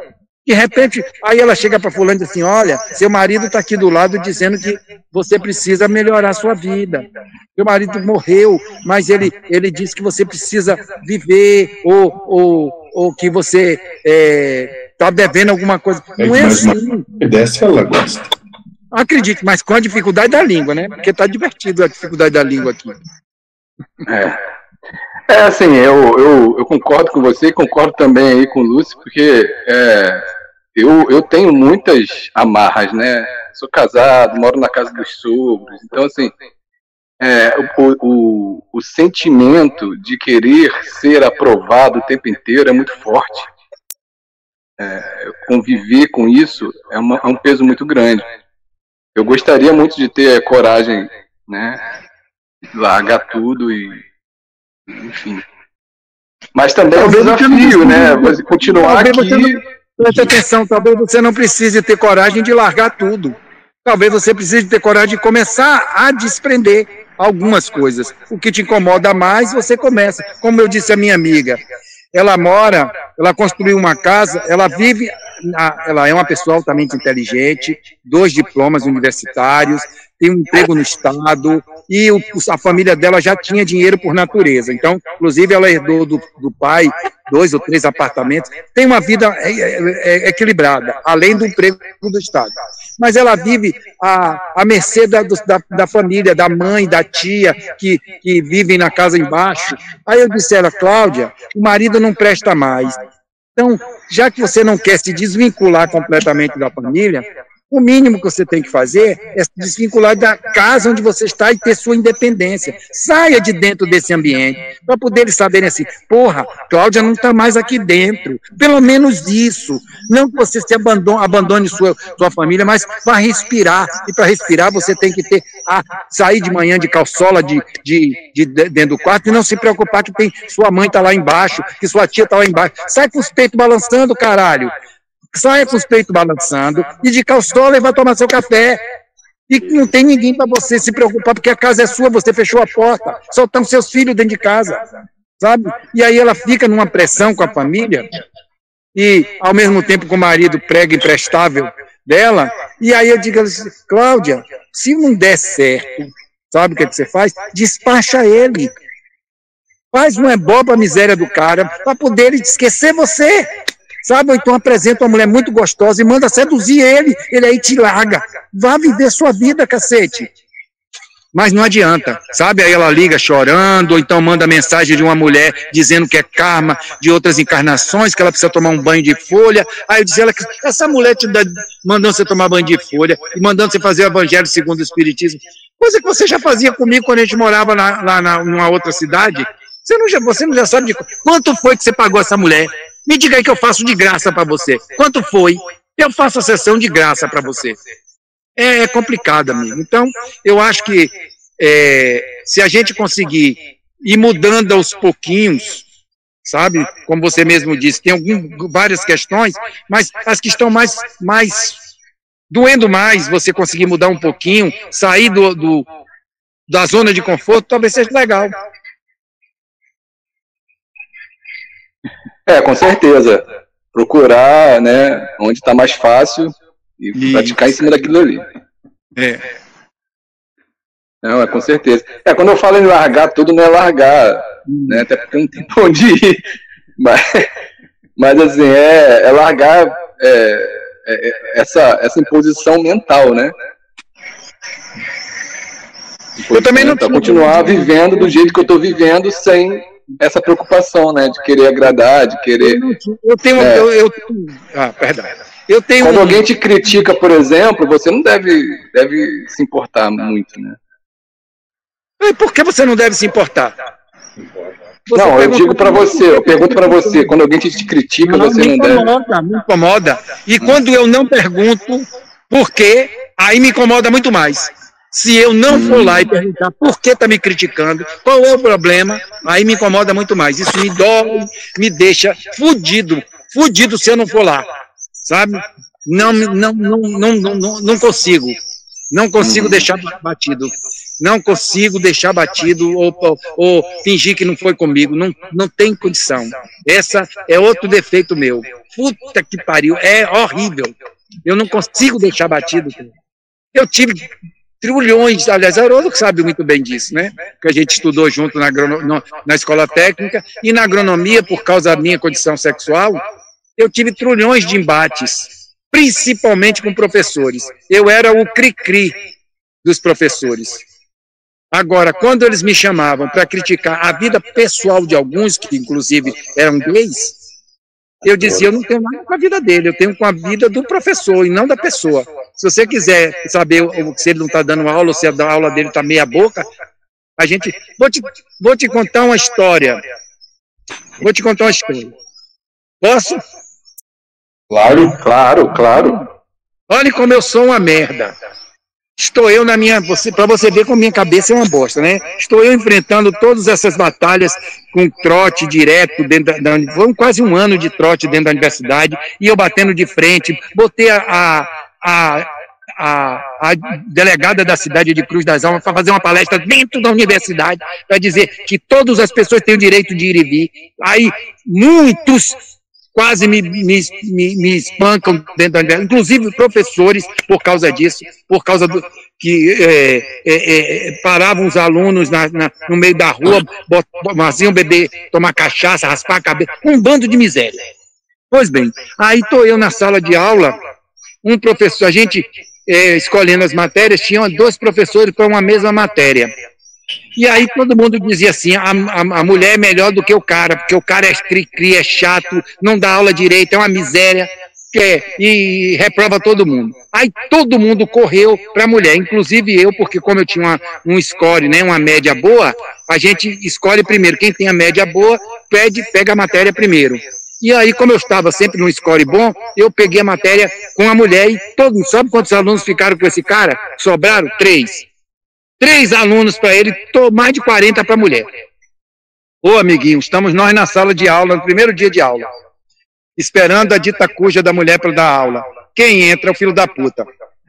De repente, aí ela chega para fulano e diz assim, olha, seu marido está aqui do lado dizendo que você precisa melhorar a sua vida. Seu marido morreu, mas ele, ele disse que você precisa viver, ou, ou, ou que você está é, tá devendo alguma coisa. Não é, é assim. Dessa ela gosta. Acredite, mas com a dificuldade da língua, né? Porque está divertido a dificuldade da língua aqui. É. É assim, eu, eu, eu concordo com você e concordo também aí com o Lúcio, porque é, eu, eu tenho muitas amarras, né? Sou casado, moro na casa dos sogros, então assim, é, o, o, o sentimento de querer ser aprovado o tempo inteiro é muito forte. É, conviver com isso é, uma, é um peso muito grande. Eu gostaria muito de ter coragem, né? Largar tudo e enfim. Mas também é um desafio, né? Você continuar talvez aqui. Você não, preste atenção, talvez você não precise ter coragem de largar tudo. Talvez você precise ter coragem de começar a desprender algumas coisas. O que te incomoda mais, você começa. Como eu disse a minha amiga, ela mora, ela construiu uma casa, ela vive, ela é uma pessoa altamente inteligente, dois diplomas universitários, tem um emprego no Estado, e a família dela já tinha dinheiro por natureza. Então, inclusive, ela herdou do, do pai dois ou três apartamentos. Tem uma vida é, é, é equilibrada, além do emprego do Estado. Mas ela vive à, à mercê da, da, da, família, da mãe, da tia, que, que vivem na casa embaixo. Aí eu disse a ela, Cláudia, o marido não presta mais. Então, já que você não quer se desvincular completamente da família, o mínimo que você tem que fazer é se desvincular da casa onde você está e ter sua independência. Saia de dentro desse ambiente, para poder eles saberem assim, porra, Cláudia não está mais aqui dentro. Pelo menos isso. Não que você se abandone, abandone sua, sua família, mas vá respirar. E para respirar você tem que ter a, sair de manhã de calçola de, de, de, de, dentro do quarto e não se preocupar que tem sua mãe está lá embaixo, que sua tia está lá embaixo. Sai com os peitos balançando, caralho saia com os peitos balançando e de calçola e vai tomar seu café. E não tem ninguém para você se preocupar, porque a casa é sua, você fechou a porta, só estão seus filhos dentro de casa, sabe? E aí ela fica numa pressão com a família, e ao mesmo tempo com o marido prega imprestável dela, e aí eu digo assim, Cláudia, se não der certo, sabe o que, é que você faz? Despacha ele. Faz uma boba a miséria do cara, para poder ele esquecer você. Sabe? Ou então apresenta uma mulher muito gostosa e manda seduzir ele, ele aí te larga. Vá viver sua vida, cacete. Mas não adianta, sabe? Aí ela liga chorando, ou então manda mensagem de uma mulher dizendo que é karma de outras encarnações, que ela precisa tomar um banho de folha. Aí eu disse ela que essa mulher te dá, mandando você tomar banho de folha e mandando você fazer o evangelho segundo o Espiritismo. Coisa que você já fazia comigo quando a gente morava lá, lá na, numa outra cidade. Você não, já, você não já sabe de quanto foi que você pagou essa mulher? Me diga aí que eu faço de graça para você. Quanto foi? Eu faço a sessão de graça para você é, é complicado, amigo. Então, eu acho que é, se a gente conseguir ir mudando aos pouquinhos, sabe? Como você mesmo disse, tem algum, várias questões, mas as que estão mais, mais doendo mais, você conseguir mudar um pouquinho, sair do, do da zona de conforto, talvez seja legal. É, com certeza. Procurar, né, onde está mais fácil e Isso. praticar em cima daquilo ali. É. Não, é com certeza. É, quando eu falo em largar tudo, não é largar, né? Até porque não tem pra onde ir. Mas, mas assim, é, é largar é, é, é essa, essa imposição mental, né? Imposição eu também não mental, continuar vivendo do jeito que eu estou vivendo sem essa preocupação, né? De querer agradar, de querer. Eu tenho. É, eu, eu, ah, perdão. Eu tenho Quando um... alguém te critica, por exemplo, você não deve, deve se importar muito, né? E por que você não deve se importar? Você não, eu digo para você, eu pergunto para você, quando alguém te critica, não, você não incomoda, deve. Me incomoda. E quando eu não pergunto por quê, aí me incomoda muito mais. Se eu não for lá e perguntar por que está me criticando, qual é o problema, aí me incomoda muito mais. Isso me dói, me deixa fudido, fudido se eu não for lá sabe? Não, não, não, não, não, não consigo. Não consigo deixar batido. Não consigo deixar batido ou, ou, ou, fingir que não foi comigo. Não, não tem condição. Essa é outro defeito meu. Puta que pariu. É horrível. Eu não consigo deixar batido. Eu tive trilhões, aliás, Haroldo sabe muito bem disso, né? Que a gente estudou junto na, na escola técnica e na agronomia, por causa da minha condição sexual, eu tive trilhões de embates, principalmente com professores. Eu era o cri-cri dos professores. Agora, quando eles me chamavam para criticar a vida pessoal de alguns, que inclusive eram gays, eu dizia, eu não tenho nada com a vida dele, eu tenho com a vida do professor e não da pessoa. Se você quiser saber se ele não está dando aula, ou se a aula dele está meia boca, a gente. Vou te, vou te contar uma história. Vou te contar uma história. Posso? Claro, claro, claro. Olhe como eu sou uma merda. Estou eu na minha. Para você ver como minha cabeça é uma bosta, né? Estou eu enfrentando todas essas batalhas com trote direto dentro da. da foi quase um ano de trote dentro da universidade, e eu batendo de frente. Botei a, a a, a, delegada da cidade de Cruz das Almas para fazer uma palestra dentro da universidade para dizer que todas as pessoas têm o direito de ir e vir. Aí muitos quase me, me, me, me espancam dentro da universidade, inclusive professores por causa disso, por causa do que é, é, é, paravam os alunos na, na, no meio da rua, faziam beber, tomar cachaça, raspar a cabeça, um bando de miséria. Pois bem, aí estou eu na sala de aula, um professor, a gente é, escolhendo as matérias, tinha dois professores para uma mesma matéria. E aí todo mundo dizia assim: a, a, a, mulher é melhor do que o cara, porque o cara é cri-cri, é chato, não dá aula direito, é uma miséria, é, e reprova todo mundo. Aí todo mundo correu para a mulher, inclusive eu, porque como eu tinha uma, um score, né, uma média boa, a gente escolhe primeiro. Quem tem a média boa, pede, pega a matéria primeiro. E aí, como eu estava sempre num score bom, eu peguei a matéria com a mulher e todo mundo. Sabe quantos alunos ficaram com esse cara? Sobraram? Três. Três alunos para ele, mais de 40 para a mulher. Ô, amiguinho, estamos nós na sala de aula, no primeiro dia de aula, esperando a dita cuja da mulher para dar aula. Quem entra é o filho da puta.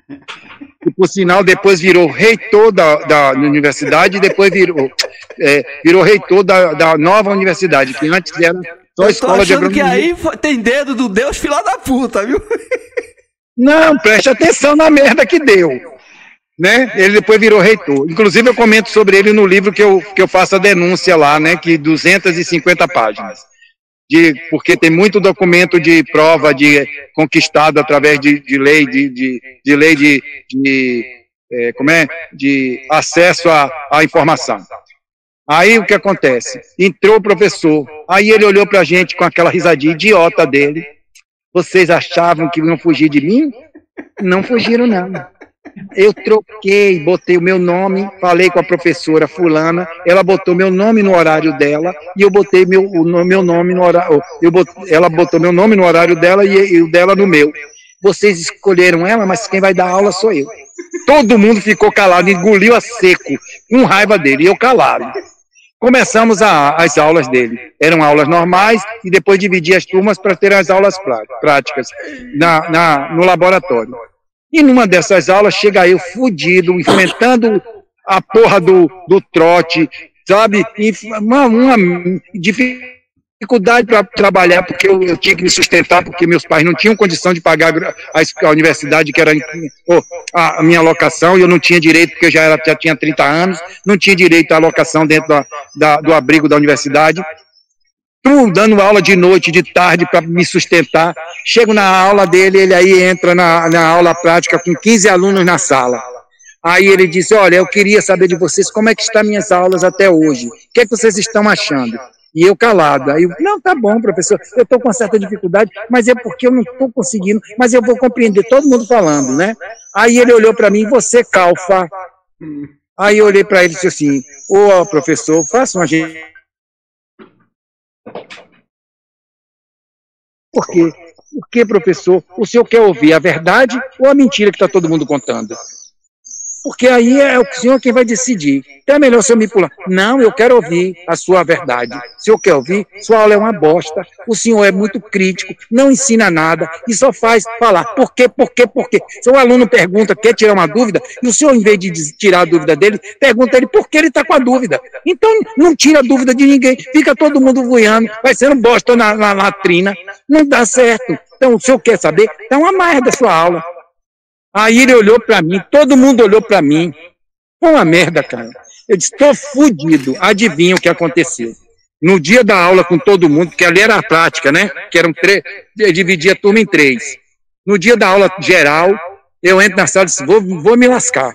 E, por sinal, depois virou reitor da, da universidade e depois virou, é, virou reitor da, da nova universidade, que antes era só escola de agronomia. que aí tem dedo do Deus filha da puta, viu? Não, preste atenção na merda que deu né? Ele depois virou reitor. Inclusive eu comento sobre ele no livro que eu, que eu faço a denúncia lá, né? Que 250 páginas. De, porque tem muito documento de prova de conquistado através de, de lei de, de, de lei de, de, é, como é, de acesso à, à informação. Aí o que acontece? Entrou o professor, aí ele olhou para a gente com aquela risadinha idiota dele. Vocês achavam que iam fugir de mim? Não fugiram, não. Eu troquei, botei o meu nome, falei com a professora fulana, ela botou meu nome no horário dela e eu botei meu, o meu nome no horário. Eu botei, ela botou meu nome no horário dela e, o dela no meu. Vocês escolheram ela, mas quem vai dar aula sou eu. Todo mundo ficou calado, engoliu a seco, com raiva dele, e eu calado. Começamos a, as aulas dele. Eram aulas normais e depois dividia as turmas para ter as aulas práticas na, na, no laboratório. E numa dessas aulas chega eu fudido, enfrentando a porra do, do trote, sabe? Uma, uma dificuldade para trabalhar, porque eu, eu, tinha que me sustentar, porque meus pais não tinham condição de pagar a, a universidade, que era a, minha alocação, e eu não tinha direito, porque eu já, era, já tinha 30 anos, não tinha direito à alocação dentro da, da, do abrigo da universidade. Tu dando aula de noite, de tarde, para me sustentar. Chego na aula dele, ele aí entra na, na aula prática com 15 alunos na sala. Aí ele disse: Olha, eu queria saber de vocês como é que estão minhas aulas até hoje. O que, é que vocês estão achando? E eu calado. Aí eu, não, tá bom, professor, eu estou com certa dificuldade, mas é porque eu não estou conseguindo, mas eu vou compreender todo mundo falando, né? Aí ele olhou para mim, você calfa. Aí eu olhei para ele e disse assim, ô professor, faça uma. Por quê? Por que, professor? O senhor quer ouvir a verdade ou a mentira que está todo mundo contando? Porque aí é o senhor quem vai decidir. Então é melhor o senhor me pular. Não, eu quero ouvir a sua verdade. O senhor quer ouvir? Sua aula é uma bosta. O senhor é muito crítico, não ensina nada e só faz falar por quê, por quê, por quê. Se aluno pergunta, quer tirar uma dúvida, e o senhor, em vez de tirar a dúvida dele, pergunta ele por que ele está com a dúvida. Então não tira a dúvida de ninguém, fica todo mundo voando, vai sendo bosta na, na latrina. Não dá certo. Então o senhor quer saber? Então uma merda a sua aula. Aí ele olhou para mim, todo mundo olhou para mim. Foi uma merda, cara. Eu disse, estou fudido. Adivinha o que aconteceu? No dia da aula com todo mundo, que ali era a prática, né? Que eram três, dividia a turma em três. No dia da aula geral, eu entro na sala e disse, vou, vou me lascar.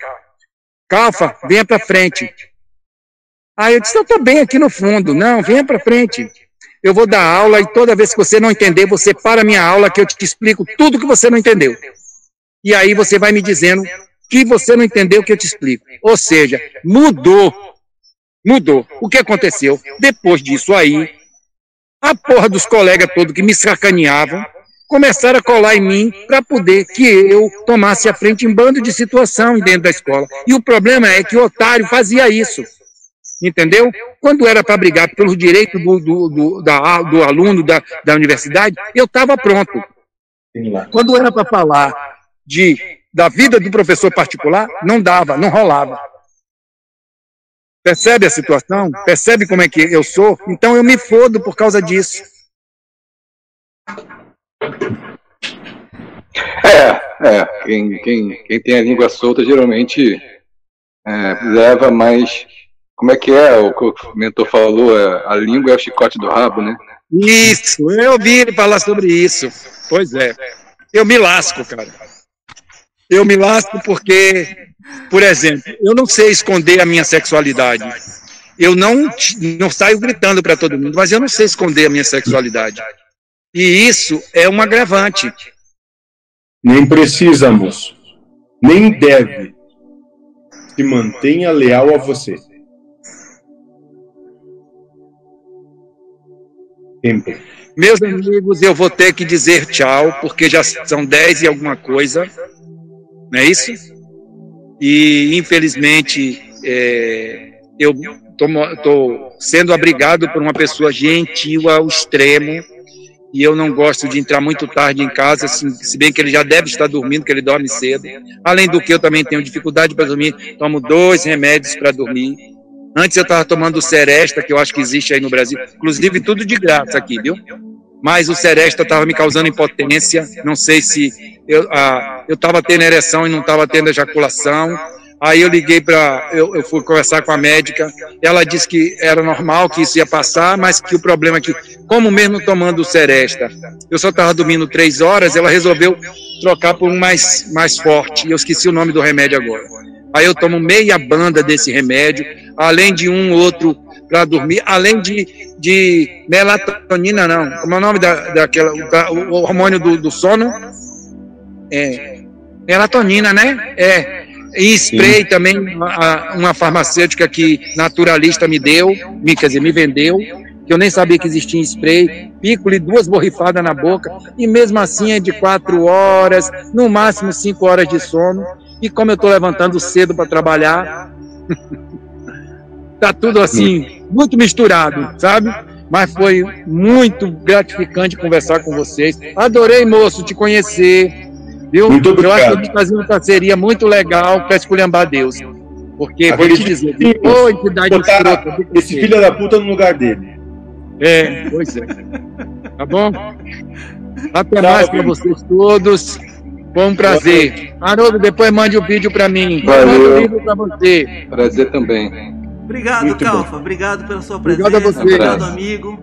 Calfa, venha para frente. Aí eu disse, eu estou bem aqui no fundo. Não, venha para frente. Eu vou dar aula e toda vez que você não entender, você para a minha aula que eu te explico tudo que você não entendeu e aí você vai me dizendo que você não entendeu o que eu te explico. Ou seja, mudou. Mudou. O que aconteceu? Depois disso aí, a porra dos colegas todos que me sacaneavam começaram a colar em mim para poder que eu tomasse a frente em bando de situação dentro da escola. E o problema é que o otário fazia isso. Entendeu? Quando era para brigar pelos direitos do, do, do, da, do aluno da, da universidade, eu estava pronto. Quando era para falar de, da vida do professor particular, não dava, não rolava. Percebe a situação? Percebe como é que eu sou? Então eu me fodo por causa disso. É, é. Quem, quem, quem tem a língua solta geralmente é, leva mais. Como é que é o que o mentor falou? É, a língua é o chicote do rabo, né? Isso, eu ouvi ele falar sobre isso. Pois é. Eu me lasco, cara. Eu me lasco porque, por exemplo, eu não sei esconder a minha sexualidade. Eu não, não saio gritando para todo mundo, mas eu não sei esconder a minha sexualidade. E isso é um agravante. Nem precisa, moço. Nem deve. Se mantenha leal a você. Sempre. Meus amigos, eu vou ter que dizer tchau, porque já são 10 e alguma coisa não é isso? E, infelizmente, é, eu estou sendo abrigado por uma pessoa gentil ao extremo, e eu não gosto de entrar muito tarde em casa, se bem que ele já deve estar dormindo, que ele dorme cedo. Além do que eu também tenho dificuldade para dormir, tomo dois remédios para dormir. Antes eu estava tomando Seresta, que eu acho que existe aí no Brasil, inclusive tudo de graça aqui, viu? Mas o Seresta estava me causando impotência, não sei se eu ah, estava tendo ereção e não estava tendo ejaculação. Aí eu liguei para. Eu, eu, fui conversar com a médica. Ela disse que era normal, que isso ia passar, mas que o problema é que, como mesmo tomando o Seresta, eu só estava dormindo três horas, ela resolveu trocar por um mais, mais forte. Eu esqueci o nome do remédio agora. Aí eu tomo meia banda desse remédio, além de um outro para dormir, além de, de melatonina, não. Como é o nome da, daquela, da, o hormônio do, do sono? É, melatonina, né? É. E spray Sim. também, uma, uma, farmacêutica que naturalista me deu, me, quer dizer, me vendeu, que eu nem sabia que existia spray, pico-lhe duas borrifadas na boca, e mesmo assim é de quatro horas, no máximo cinco horas de sono, e como eu estou levantando cedo para trabalhar, tá tudo assim, muito misturado, sabe? Mas foi muito gratificante conversar com vocês. Adorei, moço, te conhecer. Viu? Muito obrigado. Eu acho que a gente fazer uma parceria muito legal para esculhambar Deus. Porque, vou te dizer, ô entidade escrota. Esse filho da puta no lugar dele. É, pois é. Tá bom? Até mais para vocês todos. Foi um prazer. Haroldo, depois mande o um vídeo para mim. Valeu. Mande o um vídeo para você. Prazer também. Obrigado, muito Calfa. Bom. Obrigado pela sua presença. Obrigado a você. Obrigado, amigo.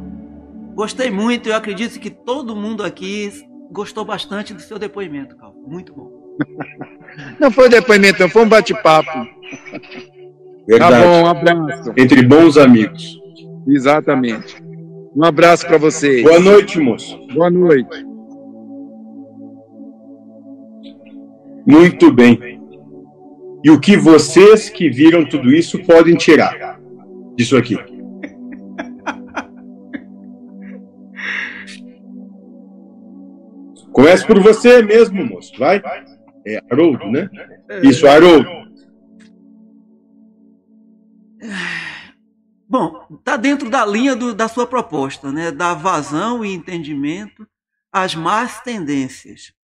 Gostei muito. Eu acredito que todo mundo aqui gostou bastante do seu depoimento, Calvo. Muito bom. Não foi depoimento, não, foi um bate-papo. Verdade. Tá bom, um abraço. Entre bons amigos. Exatamente. Um abraço para vocês. Boa noite, moço. Boa noite. Muito bem. E o que vocês que viram tudo isso podem tirar disso aqui? Comece por você mesmo, moço. Vai. É Haroldo, né? Isso, Haroldo. Bom, está dentro da linha do, da sua proposta, né? Da vazão e entendimento às más tendências.